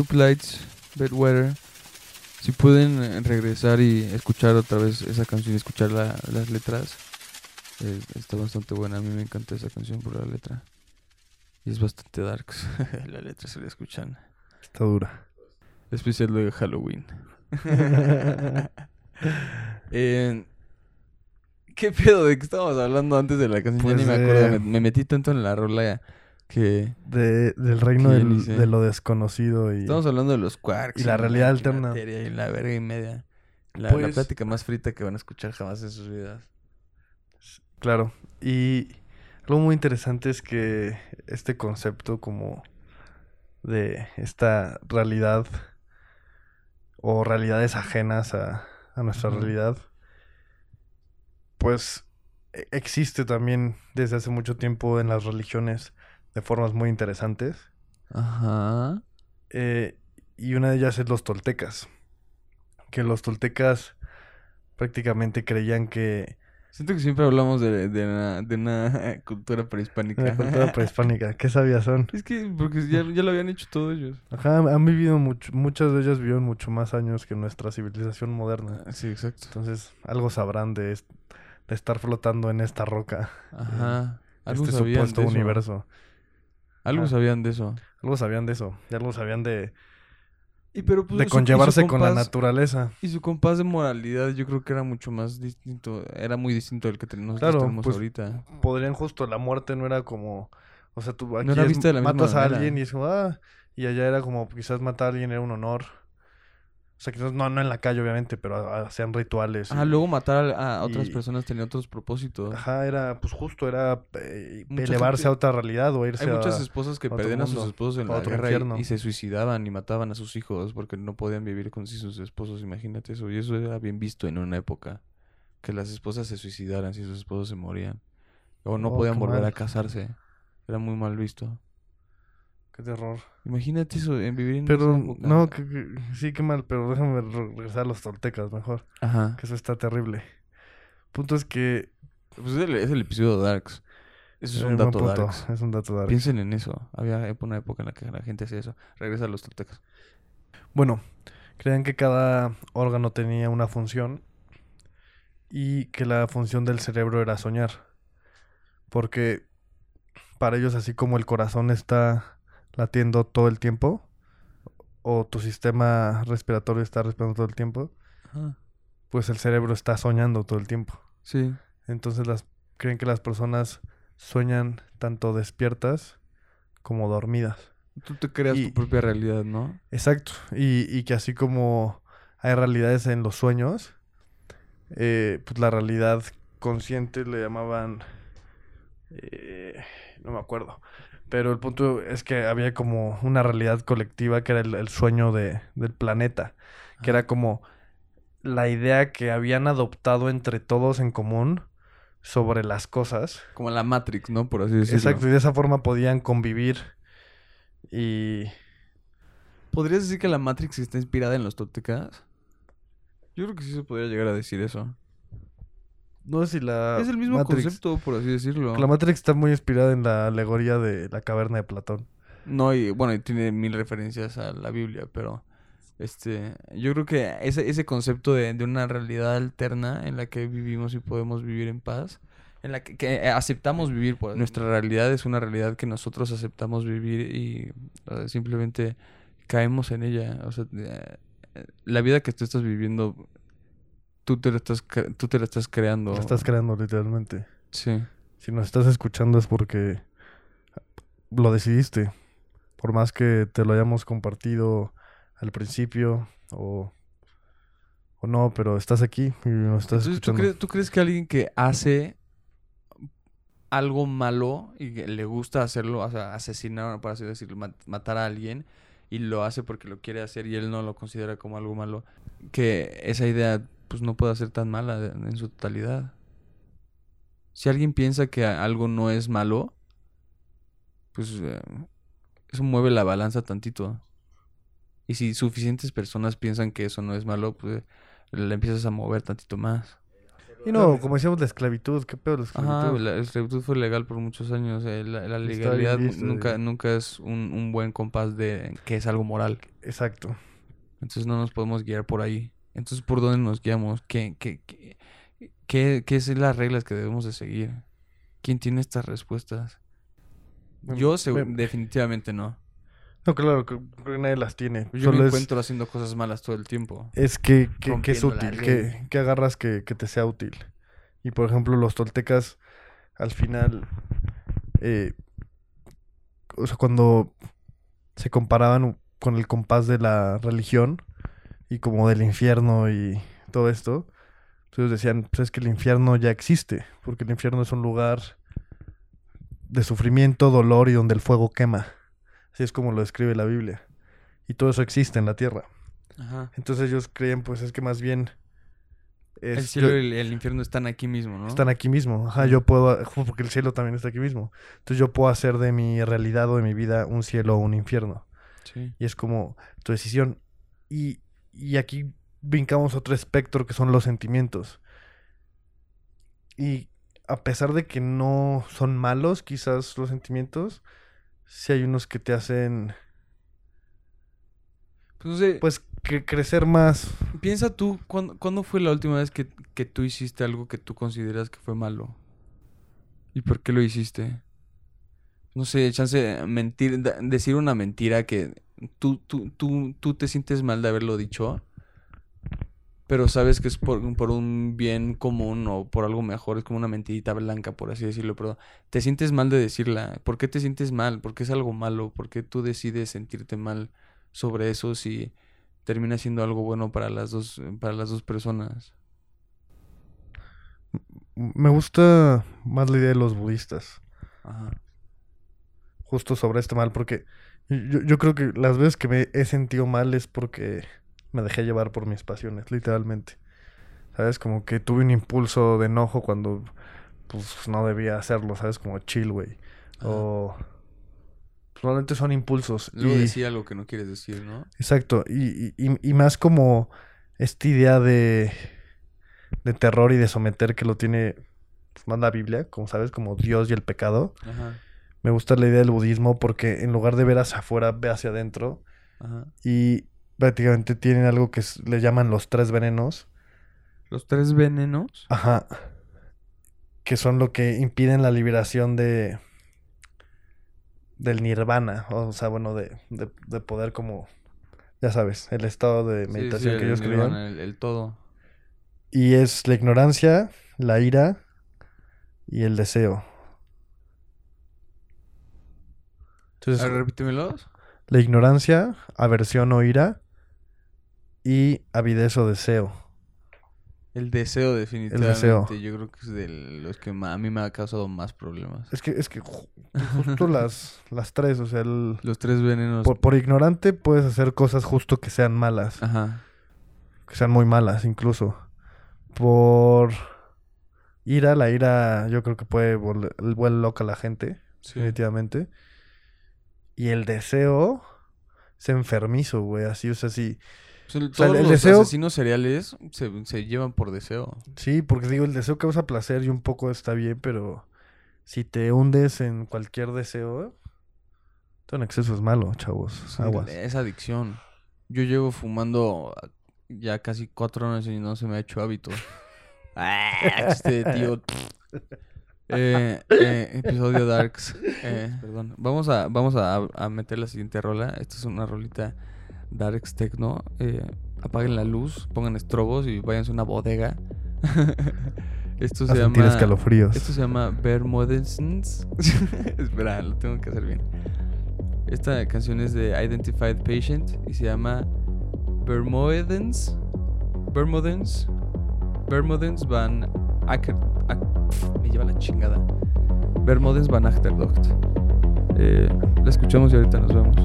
Stoop Lights Bedwetter. Si pueden eh, regresar y escuchar otra vez esa canción y escuchar la- las letras, eh, está bastante buena. A mí me encanta esa canción por la letra. Y es bastante darks. la letra se la escuchan. Está dura. Especial de Halloween. Eh, ¿Qué pedo de qué estábamos hablando antes de la canción? Pues ya ni me acuerdo. Me, me metí tanto en la rola que... De, del reino Que del- de lo desconocido y... Estamos hablando de los quarks. Y la realidad alterna. materia y la verga y media. La, la Pues- plática más frita que van a escuchar jamás en sus vidas. Claro. Y algo muy interesante es que este concepto como de esta realidad o realidades ajenas a, a nuestra realidad, pues e- existe también desde hace mucho tiempo en las religiones de formas muy interesantes. Ajá. Eh, y una de ellas es los toltecas. Que los toltecas prácticamente creían que Siento que siempre hablamos de, de una, de una cultura prehispánica. la cultura prehispánica, ¿qué sabias son? es que porque ya, ya lo habían hecho todos ellos. Ajá, han vivido mucho, muchas de ellas vivieron mucho más años que nuestra civilización moderna. Ah, Sí, exacto. Entonces, algo sabrán de, de estar flotando en esta roca, Ajá. Algo este supuesto de eso. Algo Ajá. sabían de eso. Algo sabían de eso, y algo sabían de, Y pero pues, de su- y su conllevarse con la naturaleza. Y su compás de moralidad yo creo que era mucho más distinto. Era muy distinto del que ten- nosotros Claro, tenemos pues, ahorita. Podrían justo, la muerte no era como, o sea, tú aquí era es- vista de la misma matas a manera. alguien y es como, ah, y allá era como, quizás matar a alguien era un honor. O sea, quizás no, no en la calle, obviamente, pero hacían rituales. Ah, y- luego matar a, a otras y- personas tenía otros propósitos. Ajá, era, pues justo era eh, elevarse gente- a otra realidad o irse Hay muchas a... esposas que perdían a sus esposos en a la otro guerra y- infierno. y, se suicidaban y mataban a sus hijos porque no podían vivir con sí sus esposos. Imagínate eso. Y eso era bien visto en una época. Que las esposas se suicidaran si sus esposos se morían. O no Oh, podían volver a casarse. Era muy mal visto. Qué terror. Imagínate eso, en vivir en Pero, época. no, que, que- sí, qué mal, pero déjame re- regresar a los toltecas mejor, Ajá. que eso está terrible. Punto es que... Pues es el, es el episodio de Darks. Eso es un dato punto, Darks. Es un dato darks. Piensen en eso. Había una época en la que la gente hacía eso. Regresa a los toltecas. Bueno, creían que cada órgano tenía una función y que la función del cerebro era soñar. Porque para ellos, así como el corazón está latiendo todo el tiempo, o tu sistema respiratorio está respirando todo el tiempo, Ajá. pues el cerebro está soñando todo el tiempo. Sí. Entonces las creen que las personas sueñan tanto despiertas como dormidas. Tú te creas Y- tu propia realidad, ¿no? Exacto. Y, y que así como hay realidades en los sueños, eh, pues la realidad consciente le llamaban... eh, no me acuerdo. Pero el punto es que había como una realidad colectiva que era el, el sueño de, del planeta. Que era como la idea que habían adoptado entre todos en común sobre las cosas. Como la Matrix, ¿no? Por así decirlo. Exacto, y de esa forma podían convivir y... ¿Podrías decir que la Matrix está inspirada en los toltecas? Yo creo que sí se podría llegar a decir eso. No sé si la es el mismo Matrix- concepto, por así decirlo. La Matrix está muy inspirada en la alegoría de la caverna de Platón. No, y bueno, y tiene mil referencias a la Biblia, pero este, yo creo que ese, ese concepto de, de una realidad alterna en la que vivimos y podemos vivir en paz, en la que, que aceptamos vivir, pues nuestra realidad es una realidad que nosotros aceptamos vivir y simplemente caemos en ella. O sea, eh, la vida que tú estás viviendo, tú te la estás, tú te la estás creando. Lo estás creando literalmente. Sí. Si nos estás escuchando es porque lo decidiste. Por más que te lo hayamos compartido al principio o, o no, pero estás aquí y nos estás Entonces, ¿tú escuchando. crees, ¿tú crees que alguien que hace algo malo y que le gusta hacerlo, o sea, asesinar, por así decirlo, ma- matar a alguien y lo hace porque lo quiere hacer y él no lo considera como algo malo, que esa idea pues no puede ser tan mala en su totalidad? Si alguien piensa que algo no es malo, pues eh, eso mueve la balanza tantito. Y si suficientes personas piensan que eso no es malo, pues la empiezas a mover tantito más. Y no, como decíamos, la esclavitud. ¿Qué pedo la esclavitud? Ajá, la esclavitud fue legal por muchos años. eh, La, legalidad visto, nunca, eh. nunca es un, un buen compás de que es algo moral. Exacto. Entonces no nos podemos guiar por ahí. Entonces, ¿por dónde nos guiamos? ¿Qué, qué, qué, qué, qué son las reglas que debemos de seguir? ¿Quién tiene estas respuestas? Yo definitivamente no. No, claro, creo que nadie las tiene. Yo Solo me es, encuentro haciendo cosas malas todo el tiempo. es que, que- que es útil, que agarras que, que te sea útil. Y por ejemplo, los toltecas, al final, eh, o sea, cuando se comparaban con el compás de la religión y como del infierno y todo esto, pues ellos decían, pues es que el infierno ya existe, porque el infierno es un lugar de sufrimiento, dolor y donde el fuego quema. Así es como lo describe la Biblia. Y todo eso existe en la tierra. Ajá. Entonces ellos creían, pues es que más bien... es- El cielo yo- y el, el infierno están aquí mismo, ¿no? están aquí mismo. Ajá, yo puedo, porque el cielo también está aquí mismo. Entonces yo puedo hacer de mi realidad o de mi vida un cielo o un infierno. Sí. Y es como tu decisión. Y, y aquí brincamos otro espectro que son los sentimientos. Y a pesar de que no son malos, quizás los sentimientos, sí hay unos que te hacen, Pues no sé, pues, que crecer más. piensa tú, ¿cuándo, cuándo fue la última vez que, que tú hiciste algo que tú consideras que fue malo? ¿Y por qué lo hiciste? No sé, chance mentir, decir una mentira que tú, tú, tú, tú te sientes mal de haberlo dicho, pero sabes que es por, por un bien común o por algo mejor, es como una mentirita blanca, por así decirlo, pero te sientes mal de decirla. ¿Por qué te sientes mal? ¿Por qué es algo malo? ¿Por qué tú decides sentirte mal sobre eso si termina siendo algo bueno para las dos, para las dos personas? Me gusta más la idea de los budistas. Ajá. justo sobre este mal, porque yo, yo creo que las veces que me he sentido mal es porque me dejé llevar por mis pasiones, literalmente. ¿Sabes? Como que tuve un impulso de enojo cuando pues no debía hacerlo, ¿sabes? Como chill, güey. O pues, normalmente son impulsos. Luego y- decir algo que no quieres decir, ¿no? Exacto, y, y- y- y más como esta idea de, de terror y de someter que lo tiene pues, más la Biblia, como sabes, como Dios y el pecado. Ajá. Me gusta la idea del budismo porque en lugar de ver hacia afuera, ve hacia adentro. Ajá. Y prácticamente tienen algo que le llaman los tres venenos. Los tres venenos. Ajá. Que son lo que impiden la liberación de. del nirvana. O sea, bueno, de, de, de poder como. Ya sabes, el estado de meditación sí, que el ellos creían. El, el todo. Y es la ignorancia, la ira y el deseo. Entonces, A ver, repítemelos. La ignorancia, aversión o ira y avidez o deseo. El deseo, definitivamente. deseo. Yo creo que es de los que a mí me ha causado más problemas. Es que, es que ju- justo las, las tres, o sea, el- Los tres venenos. por, por ignorante puedes hacer cosas justo que sean malas, Ajá. que sean muy malas incluso. Por ira, la ira yo creo que puede vol- vuelve loca a la gente, Sí. definitivamente. Y el deseo es enfermizo, güey, así, o sea, sí. O sea, el- O sea, todos el los deseo- asesinos seriales se, se llevan por deseo. Sí, porque digo, el deseo causa placer y un poco está bien, pero si te hundes en cualquier deseo, todo en exceso es malo, chavos. Sí, Aguas. Es adicción. Yo llevo fumando ya casi cuatro años y no se me ha hecho hábito. Ah, este tío. Eh, eh, episodio Darks. Eh, perdón. Vamos a, vamos a, a meter la siguiente rola. Esta es una rolita Darks Techno. Eh, apaguen la luz, pongan estrobos y váyanse a una bodega. Esto se llama. escalofríos. Esto se llama Bermudensons. Espera, lo tengo que hacer bien. Esta canción es de Identified Patient y se llama Bermudens. Bermudens. Bermudens van Acker. Ac- me lleva la chingada. Bermudens van Achterdocht. Eh, la escuchamos y ahorita nos vemos.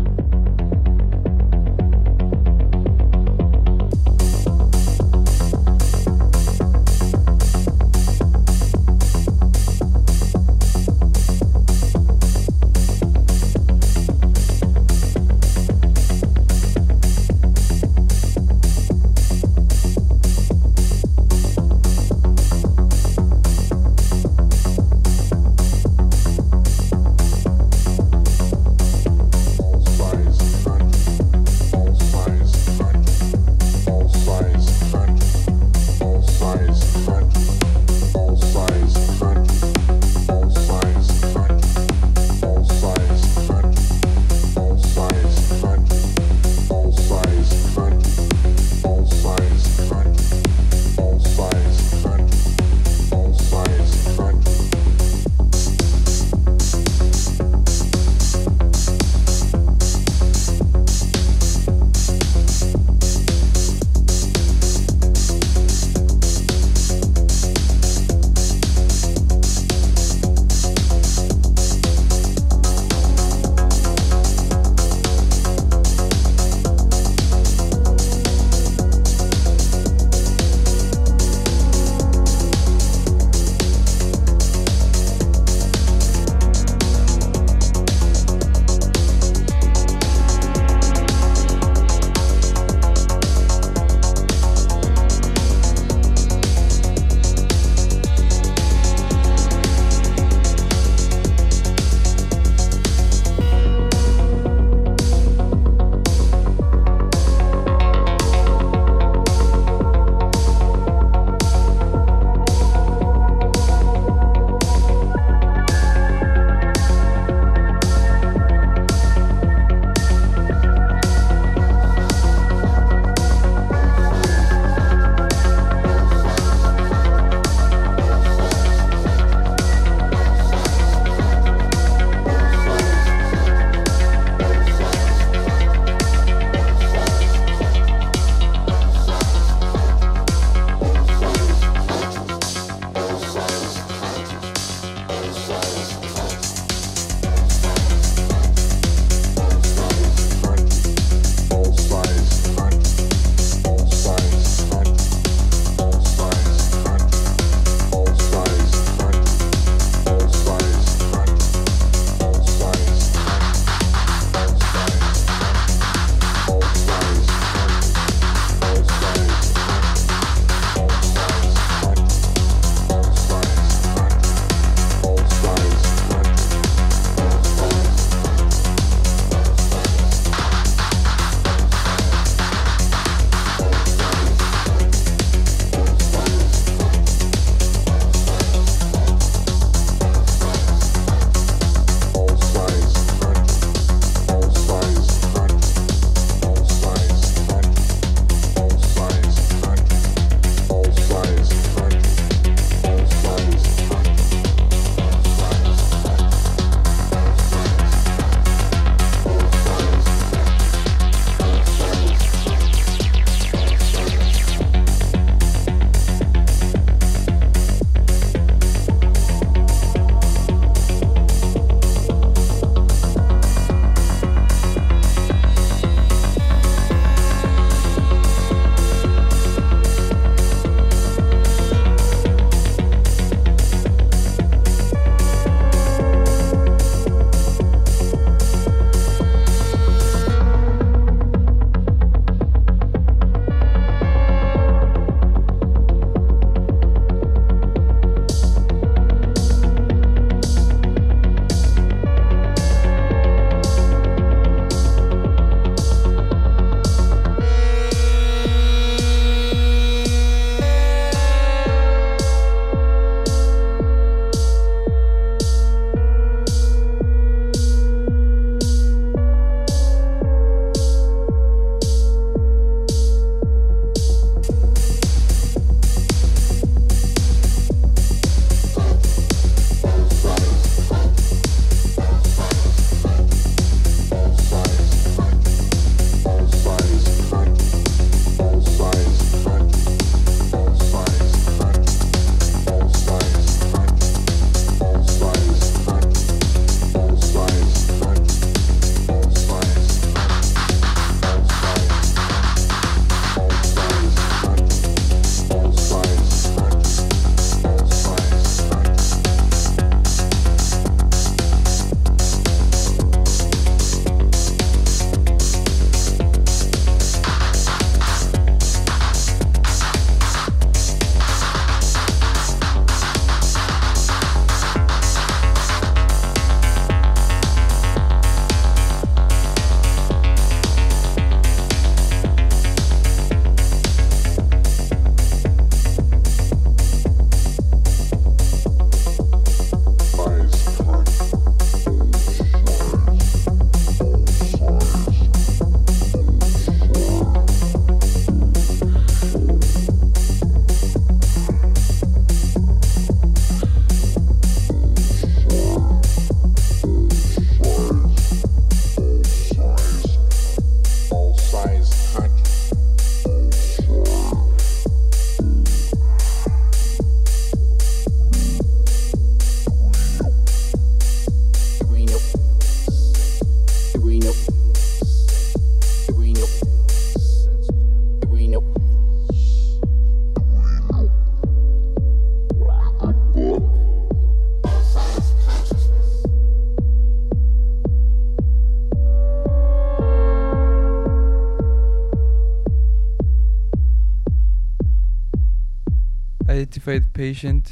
Patient,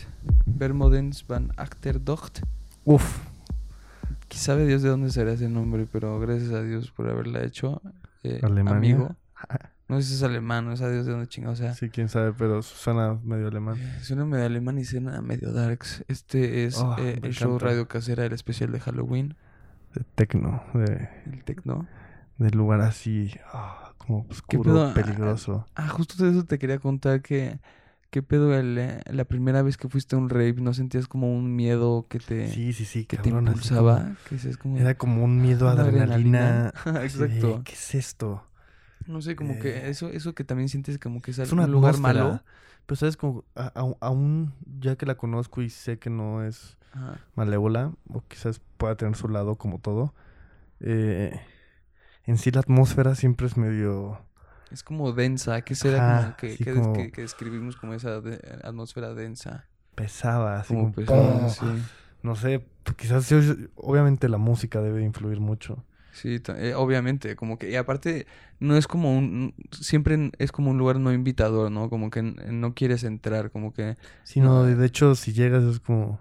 Vermodens van Achterdocht. Uf. Quizá sabe Dios de dónde será ese nombre, pero gracias a Dios por haberla hecho. Eh, Alemania. Amigo. No sé si es alemán, no sé a Dios de dónde chingado. Sea, Sí, quién sabe, pero suena medio alemán. suena medio alemán y suena medio darks. Este es Oh, eh, el show. Radio Casera, el especial de Halloween, De tecno, de, el techno. de lugar así, ah, como oscuro, pedo? Ah, peligroso. Ah, justo de eso te quería contar que. ¿Qué pedo? El, eh, la primera vez que fuiste a un rave, ¿no sentías como un miedo que te, Sí, sí, sí, que te cabrón, impulsaba? como- Que dices como... Era como un miedo a adrenalina. Exacto. ¿Qué es esto? No sé, como que Eh, eso, eso que también sientes como que es, Es un lugar malo. Pero sabes, como aún ya que la conozco y sé que no es Ajá. malévola, o quizás pueda tener su lado como todo, eh, en sí la atmósfera siempre es medio... Es como densa, que será como que, que, como- que- que describimos como esa de- atmósfera densa. pesada, así Como como, pesada, ¡pum! sí. No sé, quizás obviamente la música debe influir mucho. Sí, eh, obviamente, como que, y aparte, no es como un, siempre es como un lugar no invitador, ¿no? Como que no quieres entrar, como que... Sí, no, No, de hecho, si llegas es como...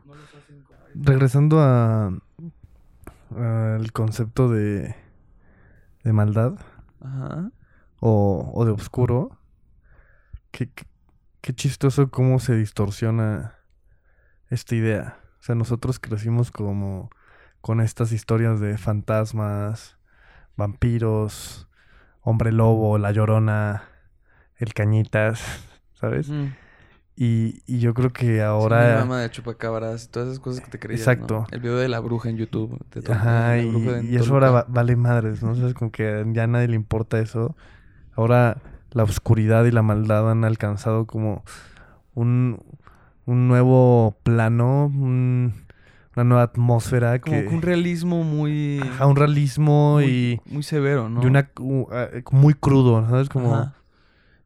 Regresando a al concepto de, de maldad Ajá. O, o de oscuro, qué, qué- qué chistoso cómo se distorsiona esta idea. O sea, nosotros crecimos como con estas historias de fantasmas, vampiros, hombre lobo, la llorona, el cañitas, ¿sabes? Y, y yo creo que Sí, mi ahora... mamá de chupacabras y todas esas cosas que te creías, Exacto. ¿no? El video de la bruja en YouTube. Ajá, la y, y eso ahora va- vale madres, ¿no? O sea, es como que ya a nadie le importa eso. Ahora la oscuridad y la maldad han alcanzado como un, un nuevo plano, un- una nueva atmósfera Como que... que un realismo muy... Ajá, un realismo muy, y, muy severo, ¿no? y una ah, eh, muy crudo, ¿sabes? Como... Ajá.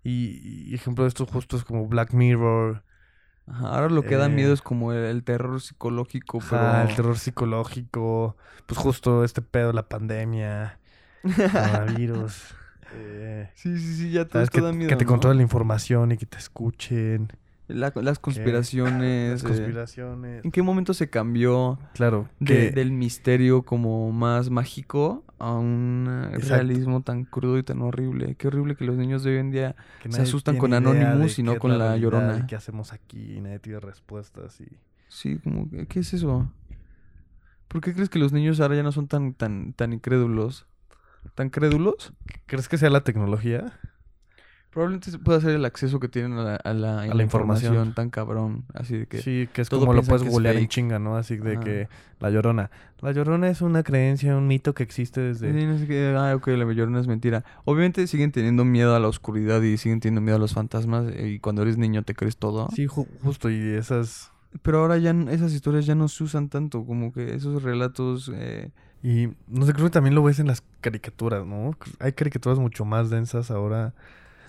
Y, y ejemplo de esto justo es como Black Mirror, Ajá, Ahora lo que da Eh, miedo es como el, el terror psicológico, pero... ajá, el terror psicológico, pues justo este pedo, la pandemia, coronavirus. Eh, Sí, sí, sí, ya todo esto Que, da miedo, que te ¿no? controlen la información y que te escuchen. La- las conspiraciones. Las eh, conspiraciones. ¿En qué momento se cambió Claro, de- que del misterio como más mágico a un Exacto. realismo tan crudo y tan horrible? Qué horrible que los niños de hoy en día... se asustan con Anonymous y no con la Llorona. ¿Qué hacemos aquí? Nadie tiene respuestas. Y... Sí, como, ¿qué es eso? ¿Por qué crees que los niños ahora ya no son tan, tan, tan incrédulos? ¿Tan crédulos? ¿Crees que sea la tecnología? Probablemente pueda ser el acceso que tienen a la, a la- a la información. información tan cabrón. Así de que... sí, que es como lo puedes googlear en chinga, ¿no? Así de que la llorona. La llorona es una creencia, un mito que existe desde. Sí, no sé qué, ah, ok, la llorona es mentira. Obviamente siguen teniendo miedo a la oscuridad y siguen teniendo miedo a los fantasmas eh, y cuando eres niño te crees todo. Sí, ju- justo, y esas. Pero ahora ya esas historias ya no se usan tanto, como que esos relatos... eh, Y no sé, creo que también lo ves en las caricaturas, ¿no? Hay caricaturas mucho más densas ahora.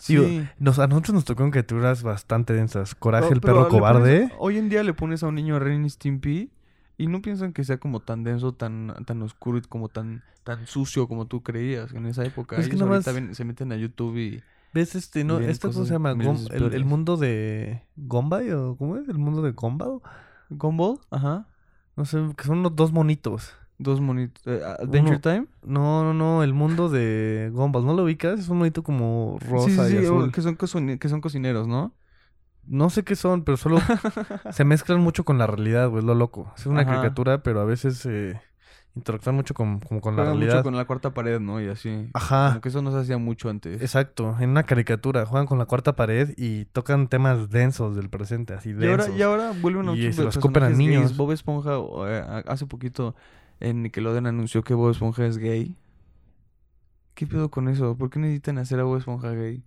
Digo, sí. Nos, a nosotros nos tocaron caricaturas bastante densas. Coraje, Pero- el perro pones- cobarde. hoy en día le pones a un niño a Ren y Stimpy y no piensan que sea como tan denso, tan, tan oscuro y como tan, tan sucio como tú creías en esa época. Pues es que Ellos nada ahorita más- ven- se meten a YouTube y... ¿Ves este, no? ¿Este cómo se llama? el, mundo de Gombay o cómo es? ¿El mundo de Gumball? ¿Gumball? Ajá. No sé, que son unos dos monitos. Dos monitos. eh, ¿Adventure Uno- Time? No, no, no, el mundo de Gumball. ¿No lo ubicas? Es un monito como rosa sí, sí, y sí, o azul. que son, que son cocineros, ¿no? No sé qué son, pero solo se mezclan mucho con la realidad, güey, lo loco. Es una Ajá. caricatura, pero a veces eh, interactúan mucho con, como con la Juegan realidad. mucho con la cuarta pared, ¿no? Y así. Ajá. Como que eso no se hacía mucho antes. Exacto, en una caricatura juegan con la cuarta pared y tocan temas densos del presente, así Y ahora, densos. y ahora vuelven a Y se los copian a gays. niños. Bob Esponja, o, eh, hace poquito en Nickelodeon anunció que Bob Esponja es gay. ¿Qué pedo con eso? ¿Por qué necesitan hacer a Bob Esponja gay?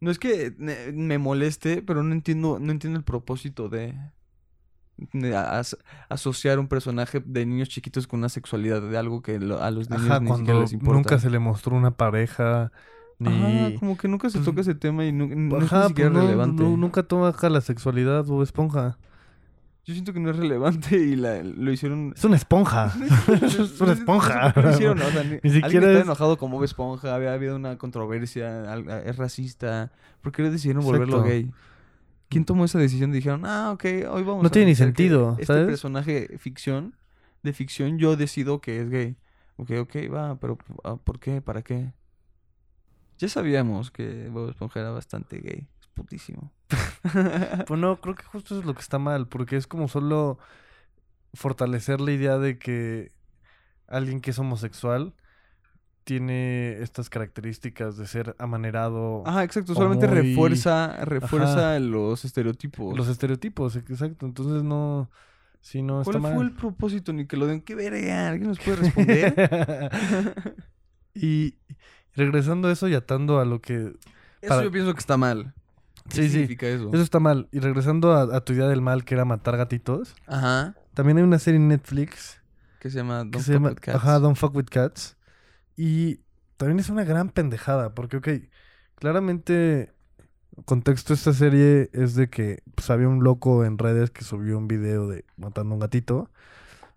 No es que me moleste, pero no entiendo, no entiendo el propósito de, de as- asociar un personaje de niños chiquitos con una sexualidad de algo que lo- a los niños Ajá, ni cuando les importa. nunca se le mostró una pareja ni Ajá, como que nunca se pues, toca ese tema y nu- no, es Ajá, ni siquiera pues no, relevante. no, nunca toca la sexualidad Bob Esponja. Yo siento que no es relevante y la, lo hicieron... Es una esponja. es una esponja. Lo hicieron, o sea, ni, Ni siquiera es- enojado con Bob Esponja, había habido una controversia, es racista. ¿Por qué decidieron volverlo gay? ¿Quién tomó esa decisión? Dijeron, ah, ok, hoy vamos No a tiene ni sentido, Este ¿sabes? personaje ficción, de ficción, yo decido que es gay. Ok, ok, va, pero ah, ¿por qué? ¿Para qué? Ya sabíamos que Bob Esponja era bastante gay. Putísimo. Pues no, creo que justo eso es lo que está mal, porque es como solo fortalecer la idea de que alguien que es homosexual tiene estas características de ser amanerado, Ajá, exacto. Solamente muy- refuerza, refuerza los estereotipos. los estereotipos, exacto. Entonces no, sí, no está ¿Cuál mal. fue el propósito, Nickelodeon? ¿Qué verga? ¿Alguien nos puede responder? y regresando a eso y atando a lo que... Eso Para- yo pienso que está mal. ¿Qué Sí, sí. significa eso? Eso está mal. Y regresando a, a tu idea del mal, que era matar gatitos, Ajá. también hay una serie en Netflix Que se llama Don't Fuck llama with Cats. Ajá, Don't Fuck With Cats. Y también es una gran pendejada, porque, ok, claramente, contexto de esta serie es de que pues, había un loco en redes que subió un video de matando a un gatito,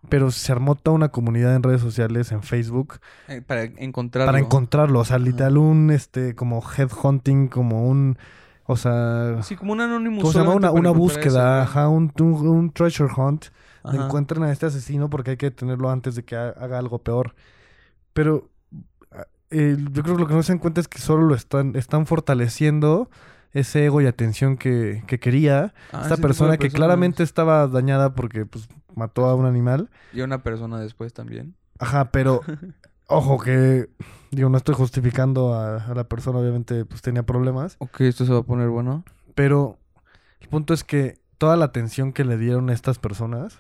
pero se armó toda una comunidad en redes sociales, en Facebook, Eh, para encontrarlo. para encontrarlo. O sea, literal, un, este, como headhunting, como un, o sea... Sí, como un anónimo. ¿Cómo se llama? Una, una búsqueda, ajá, un, un- un treasure hunt. Ajá. Encuentren a este asesino porque hay que detenerlo antes de que ha- haga algo peor. Pero ah, eh, yo creo que lo que no se dan cuenta es que solo lo están, están fortaleciendo ese ego y atención que, que quería. Ah, Esta persona que claramente estaba dañada porque pues mató a un animal. Y a una persona después también. Ajá, pero ojo que digo, no estoy justificando a, a la persona, obviamente pues tenía problemas. Ok, esto se va a poner bueno. Pero el punto es que toda la atención que le dieron a estas personas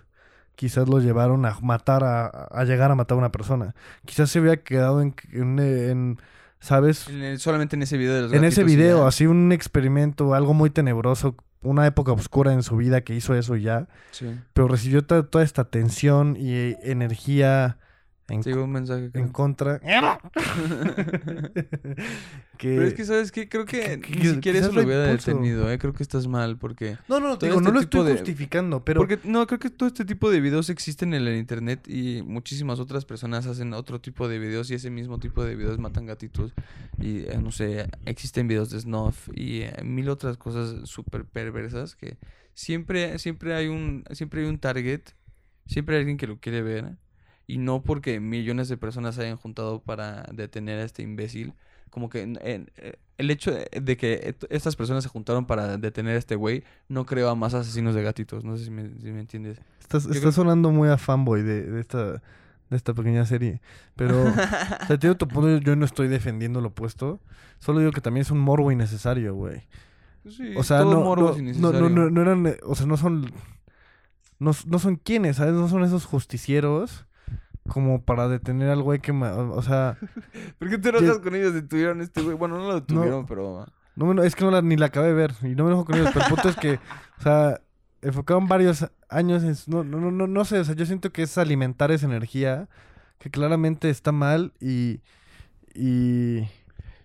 quizás lo llevaron a matar, a, a llegar a matar a una persona. Quizás se hubiera quedado en, en, en, ¿sabes? En el- solamente en ese video de los En ese video, así un experimento, algo muy tenebroso, una época oscura en su vida que hizo eso y ya. Sí. Pero recibió to- toda esta tensión y energía en, Sí, un mensaje. creo. en contra. que... Pero es que, ¿sabes qué? Creo que, que- ni siquiera eso lo lo hubiera detenido, ¿eh? Creo que estás mal porque... No, no, todo digo, no este lo tipo estoy de- justificando, pero... Porque, no, creo que todo este tipo de videos existen en el internet y muchísimas otras personas hacen otro tipo de videos y ese mismo tipo de videos matan gatitos y, eh, no sé, existen videos de snuff y eh, mil otras cosas súper perversas que siempre, siempre hay un, siempre hay un target, siempre hay alguien que lo quiere ver y no porque millones de personas se hayan juntado para detener a este imbécil, como que eh, el hecho de, que estas personas se juntaron para detener a este güey no creo a más asesinos de gatitos, no sé si me, si me entiendes. Estás, estás creo- sonando muy a fanboy de, de esta de esta pequeña serie. Pero, o sea, entiendo tu punto, yo no estoy defendiendo lo opuesto. Solo digo que también es un morbo innecesario, güey. Sí, O sea, todo no, morbo no, es no, no, innecesario. no, no eran, eh, o sea, no son, no, no son quienes, ¿sabes? No son esos justicieros como para detener al güey que, ma- o sea, ¿Por qué te enojas con ellos? Detuvieron este güey. Bueno, no lo detuvieron, pero... no me eno- es que no la, ni la acabé de ver y no me enojo con ellos, pero el punto es que, o sea, enfocaron varios años en, no, no, no, no, no sé, o sea, yo siento que es alimentar esa energía que claramente está mal y, y,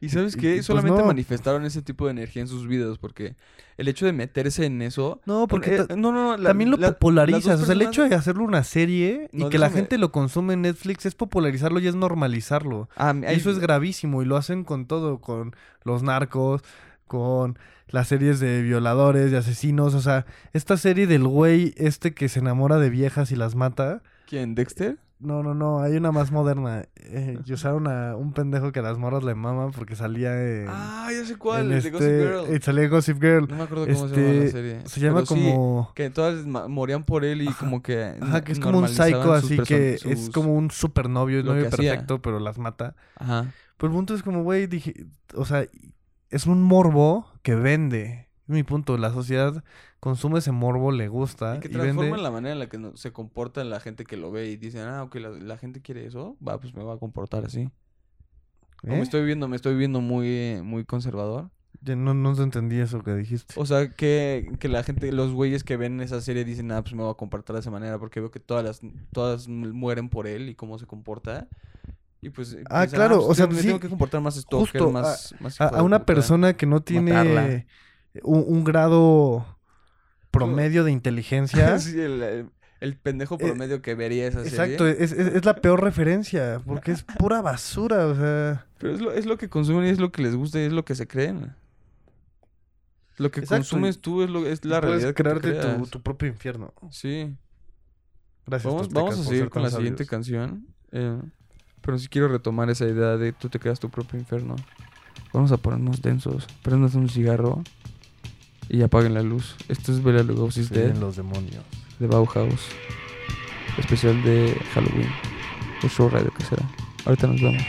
¿Y sabes qué? pues Solamente no. manifestaron ese tipo de energía en sus videos porque el hecho de meterse en eso... No, porque eh, no, no, no, la- también lo la- popularizas. O sea, el hecho de hacerlo una serie y No, que la gente lo consume en Netflix es popularizarlo y es normalizarlo. Ah, Y hay- eso es gravísimo y lo hacen con todo, con los narcos, con las series de violadores, de asesinos. O sea, esta serie del güey este que se enamora de viejas y las mata. ¿Quién? ¿Dexter? No, no, no, hay una más moderna. Eh, y usaron a un pendejo que a las morras le mama porque salía en... Ah, ya sé cuál. el de Gossip este- Girl. eh, salía en Gossip Girl. No me acuerdo cómo se llama la Este, serie. se llama pero sí, como... que todas morían por él y como que... Ajá, que es como un psycho así que es como un super novio, el novio perfecto, pero las mata. Ajá. Pero el punto es como, güey, dije, o sea, es un morbo que vende. Mi punto, la sociedad consume ese morbo, le gusta Y que y transforman vende. la manera en la que no- se comporta la gente que lo ve y dicen, ah, ok, la, la gente quiere eso, va, pues me va a comportar así. O ¿Eh? me estoy viendo, me estoy viendo muy, muy conservador. Ya no, no te entendí eso que dijiste. O sea, que, que la gente, los güeyes que ven esa serie dicen, ah, pues me voy a comportar de esa manera porque veo que todas las, todas mu- mueren por él y cómo se comporta. Y pues... Ah, piensan, claro, pues o sea, tengo- me sí, tengo que comportar más stalker, justo, más, más A, a una persona que no tiene un grado promedio de inteligencia. Sí, el, el- el pendejo Eh, promedio que vería esa Exacto, serie. es, es- es la peor referencia, porque es pura basura, o sea... Pero es lo, es lo que consumen y es lo que les gusta y es lo que se creen. Lo que Exacto, consumes tú es, lo, es la Puedes realidad crearte tu, propio infierno. Sí. Gracias. Vamos, vamos a seguir con la siguiente canción. eh, pero sí quiero retomar esa idea de tú te creas tu propio infierno. Vamos a ponernos densos. Prendas un cigarro y apaguen la luz. Esto es Bela Lugosi's Se Dead los demonios. de Bauhaus. Especial de Halloween. El show radio que será. Ahorita nos vemos.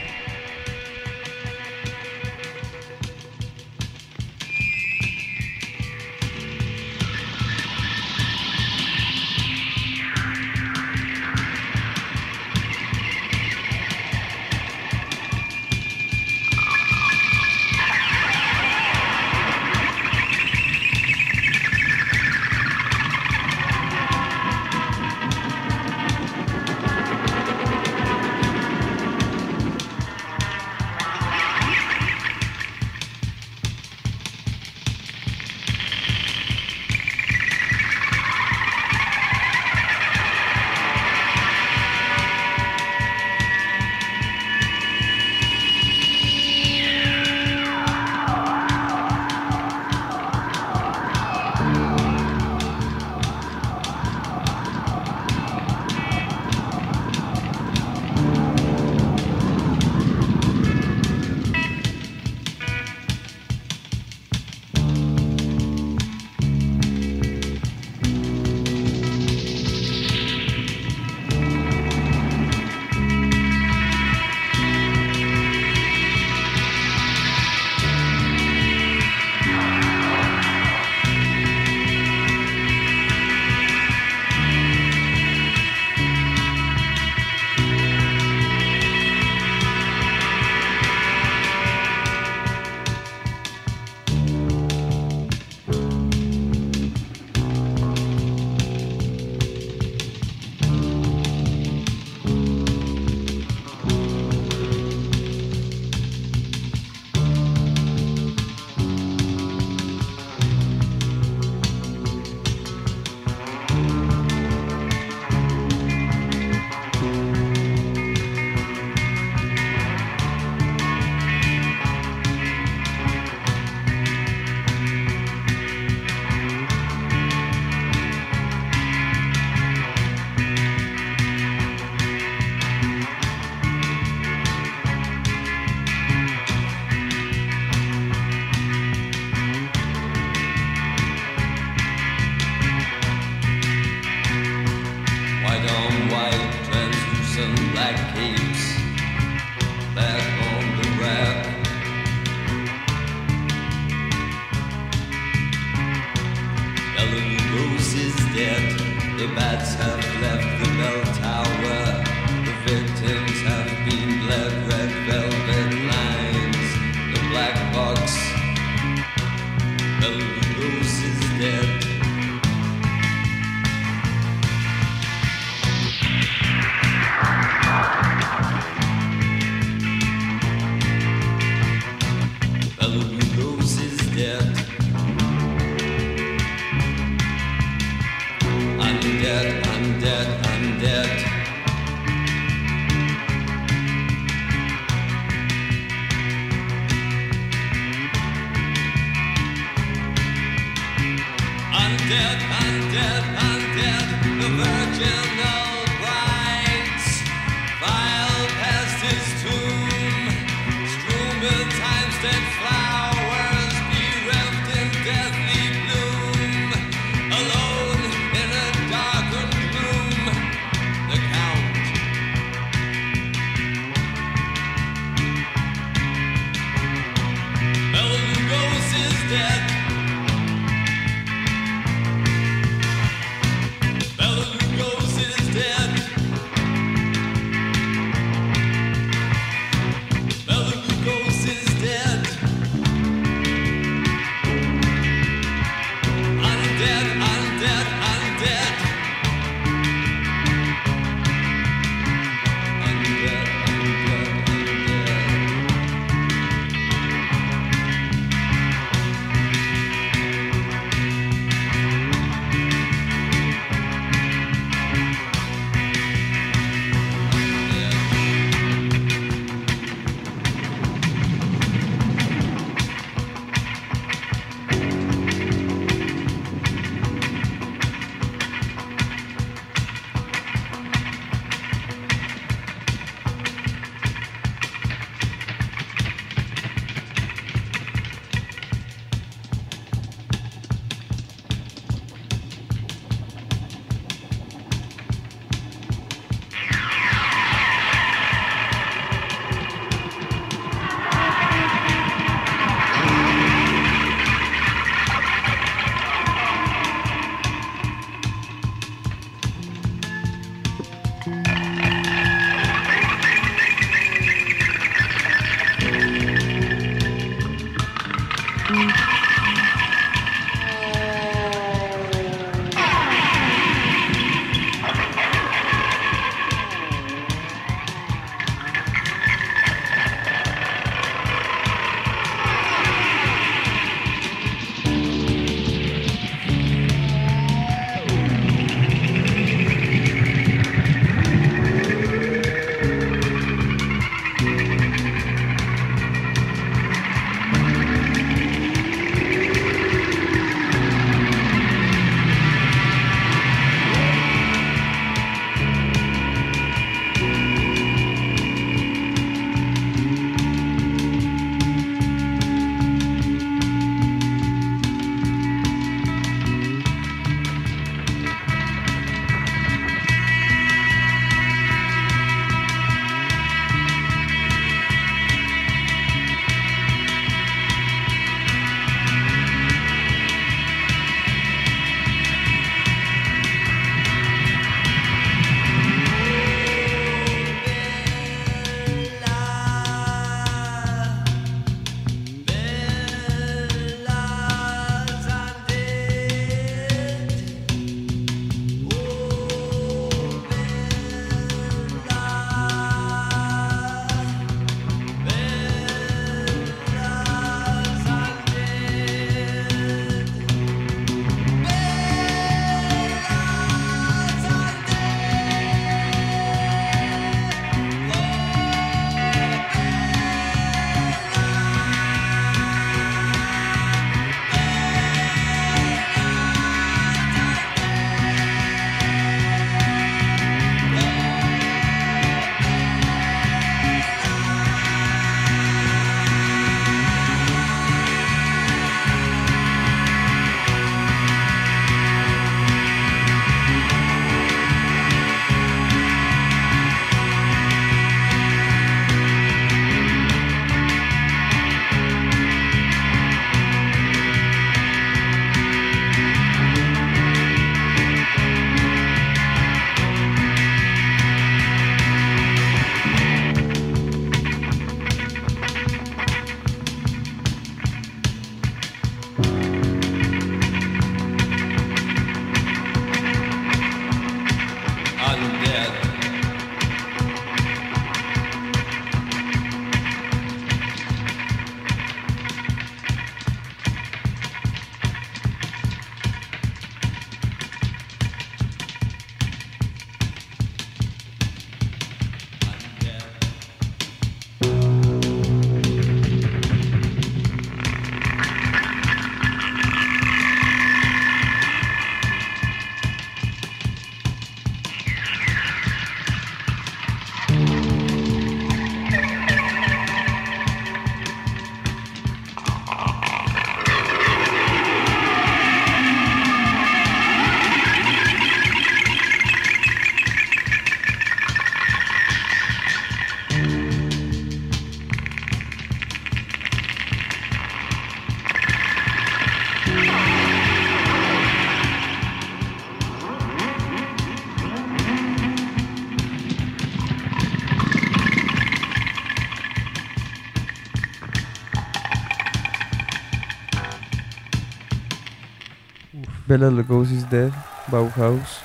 Bella Lugosi is Dead, Bauhaus.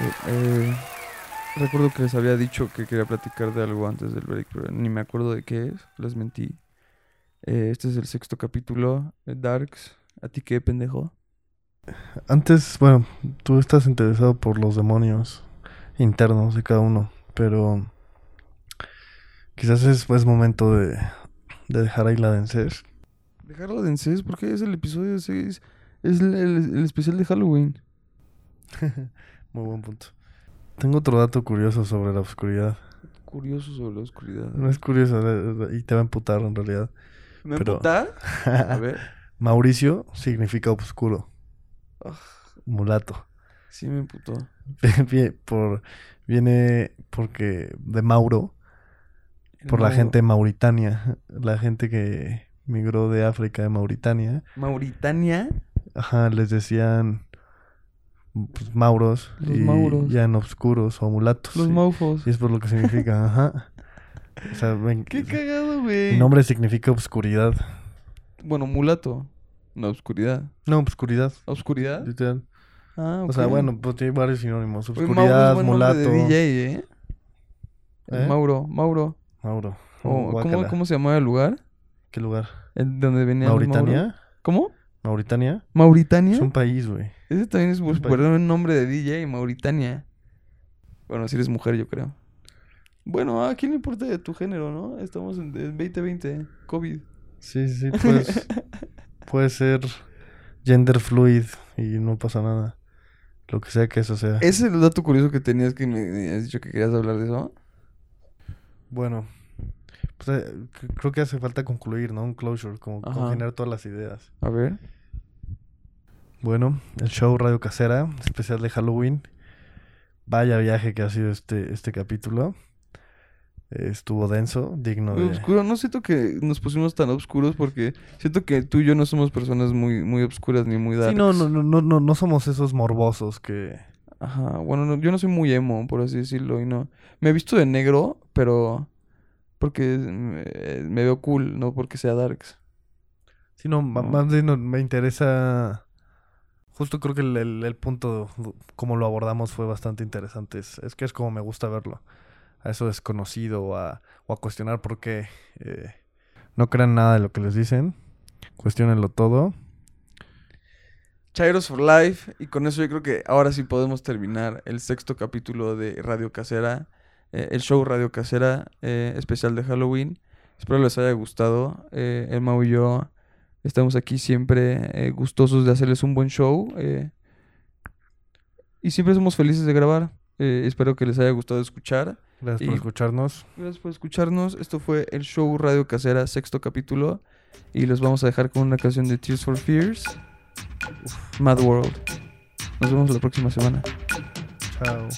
Eh, eh, recuerdo que les había dicho que quería platicar de algo antes del break, pero ni me acuerdo de qué es, les mentí. Eh, este es el sexto capítulo, Darks. ¿A ti qué, pendejo? Antes, bueno, tú estás interesado por los demonios internos de cada uno, pero quizás es, es momento de, de dejar ahí la densez. Dejarlo de encés, porque es el episodio 6. Es el, el- el especial de Halloween. Muy buen punto. Tengo otro dato curioso sobre la oscuridad. Curioso sobre la oscuridad. No es curioso y te va a emputar en realidad. ¿Me pero- emputa? A ver. Mauricio significa oscuro, Ah, mulato. sí me emputó. Por, viene porque de Mauro, El por la gente mauritania, la gente que migró de África de Mauritania. Mauritania. Ajá, les decían pues, mauros Los y mauros. ya en oscuros o mulatos. Los y- maufos. Y es por lo que significa, ajá. O sea, ven, Qué cagado, güey. el nombre significa obscuridad. Bueno, mulato. No, oscuridad. No, obscuridad, ¿Oscuridad? literal. Ah, ok. O sea, bueno, pues tiene varios sinónimos. Oye, Mauro es Obscuridad, buen mulato. de DJ, ¿eh? ¿Eh? Mauro, Mauro. Mauro. O, ¿cómo. ¿Cómo se llamaba el lugar? ¿Qué lugar? El donde los Mauros. ¿Mauritania? ¿Cómo? ¿Mauritania? ¿Mauritania? Es un país, güey. Ese también es un un buen nombre de DJ, Mauritania. Bueno, si eres mujer, yo creo. Bueno, ¿a quién le importa de tu género, no? Estamos en en 2020, COVID. Sí, sí, sí. Pues, puede ser gender fluid y no pasa nada. Lo que sea que eso sea. Ese es el dato curioso que tenías que me has dicho que querías hablar de eso. Bueno, pues eh, creo que hace falta concluir, ¿no? Un closure, como Ajá. confinar todas las ideas. A ver. Bueno, el show Radio Casera, especial de Halloween. Vaya viaje que ha sido este, este capítulo. Eh, Estuvo denso, digno Muy de... oscuro. No siento que nos pusimos tan oscuros porque siento que tú y yo no somos personas muy, muy oscuras ni muy darks. Sí, no, no, no, no, no, no somos esos morbosos que... Ajá, bueno, no- yo no soy muy emo, por así decirlo, y no. Me he visto de negro, pero porque me, me veo cool, no porque sea darks. Sí, No. más bien no- me interesa... Justo creo que el, el- punto, como lo abordamos, fue bastante interesante. Es, es que es como me gusta verlo. A eso desconocido o a, o a cuestionar por qué. eh, no crean nada de lo que les dicen. Cuestionenlo todo. Chairos for Life, y con eso yo creo que ahora sí podemos terminar el sexto capítulo de Radio Casera, eh, el show Radio Casera eh, especial de Halloween. Espero les haya gustado. Eh, el Mau y yo estamos aquí siempre eh, gustosos de hacerles un buen show. eh, y siempre somos felices de grabar. Eh, espero que les haya gustado escuchar. Gracias por escucharnos. Gracias por escucharnos. Esto fue el show Radio Casera, sexto capítulo. Y los vamos a dejar con una canción de Tears for Fears. Mad World. Nos vemos la próxima semana. Chao.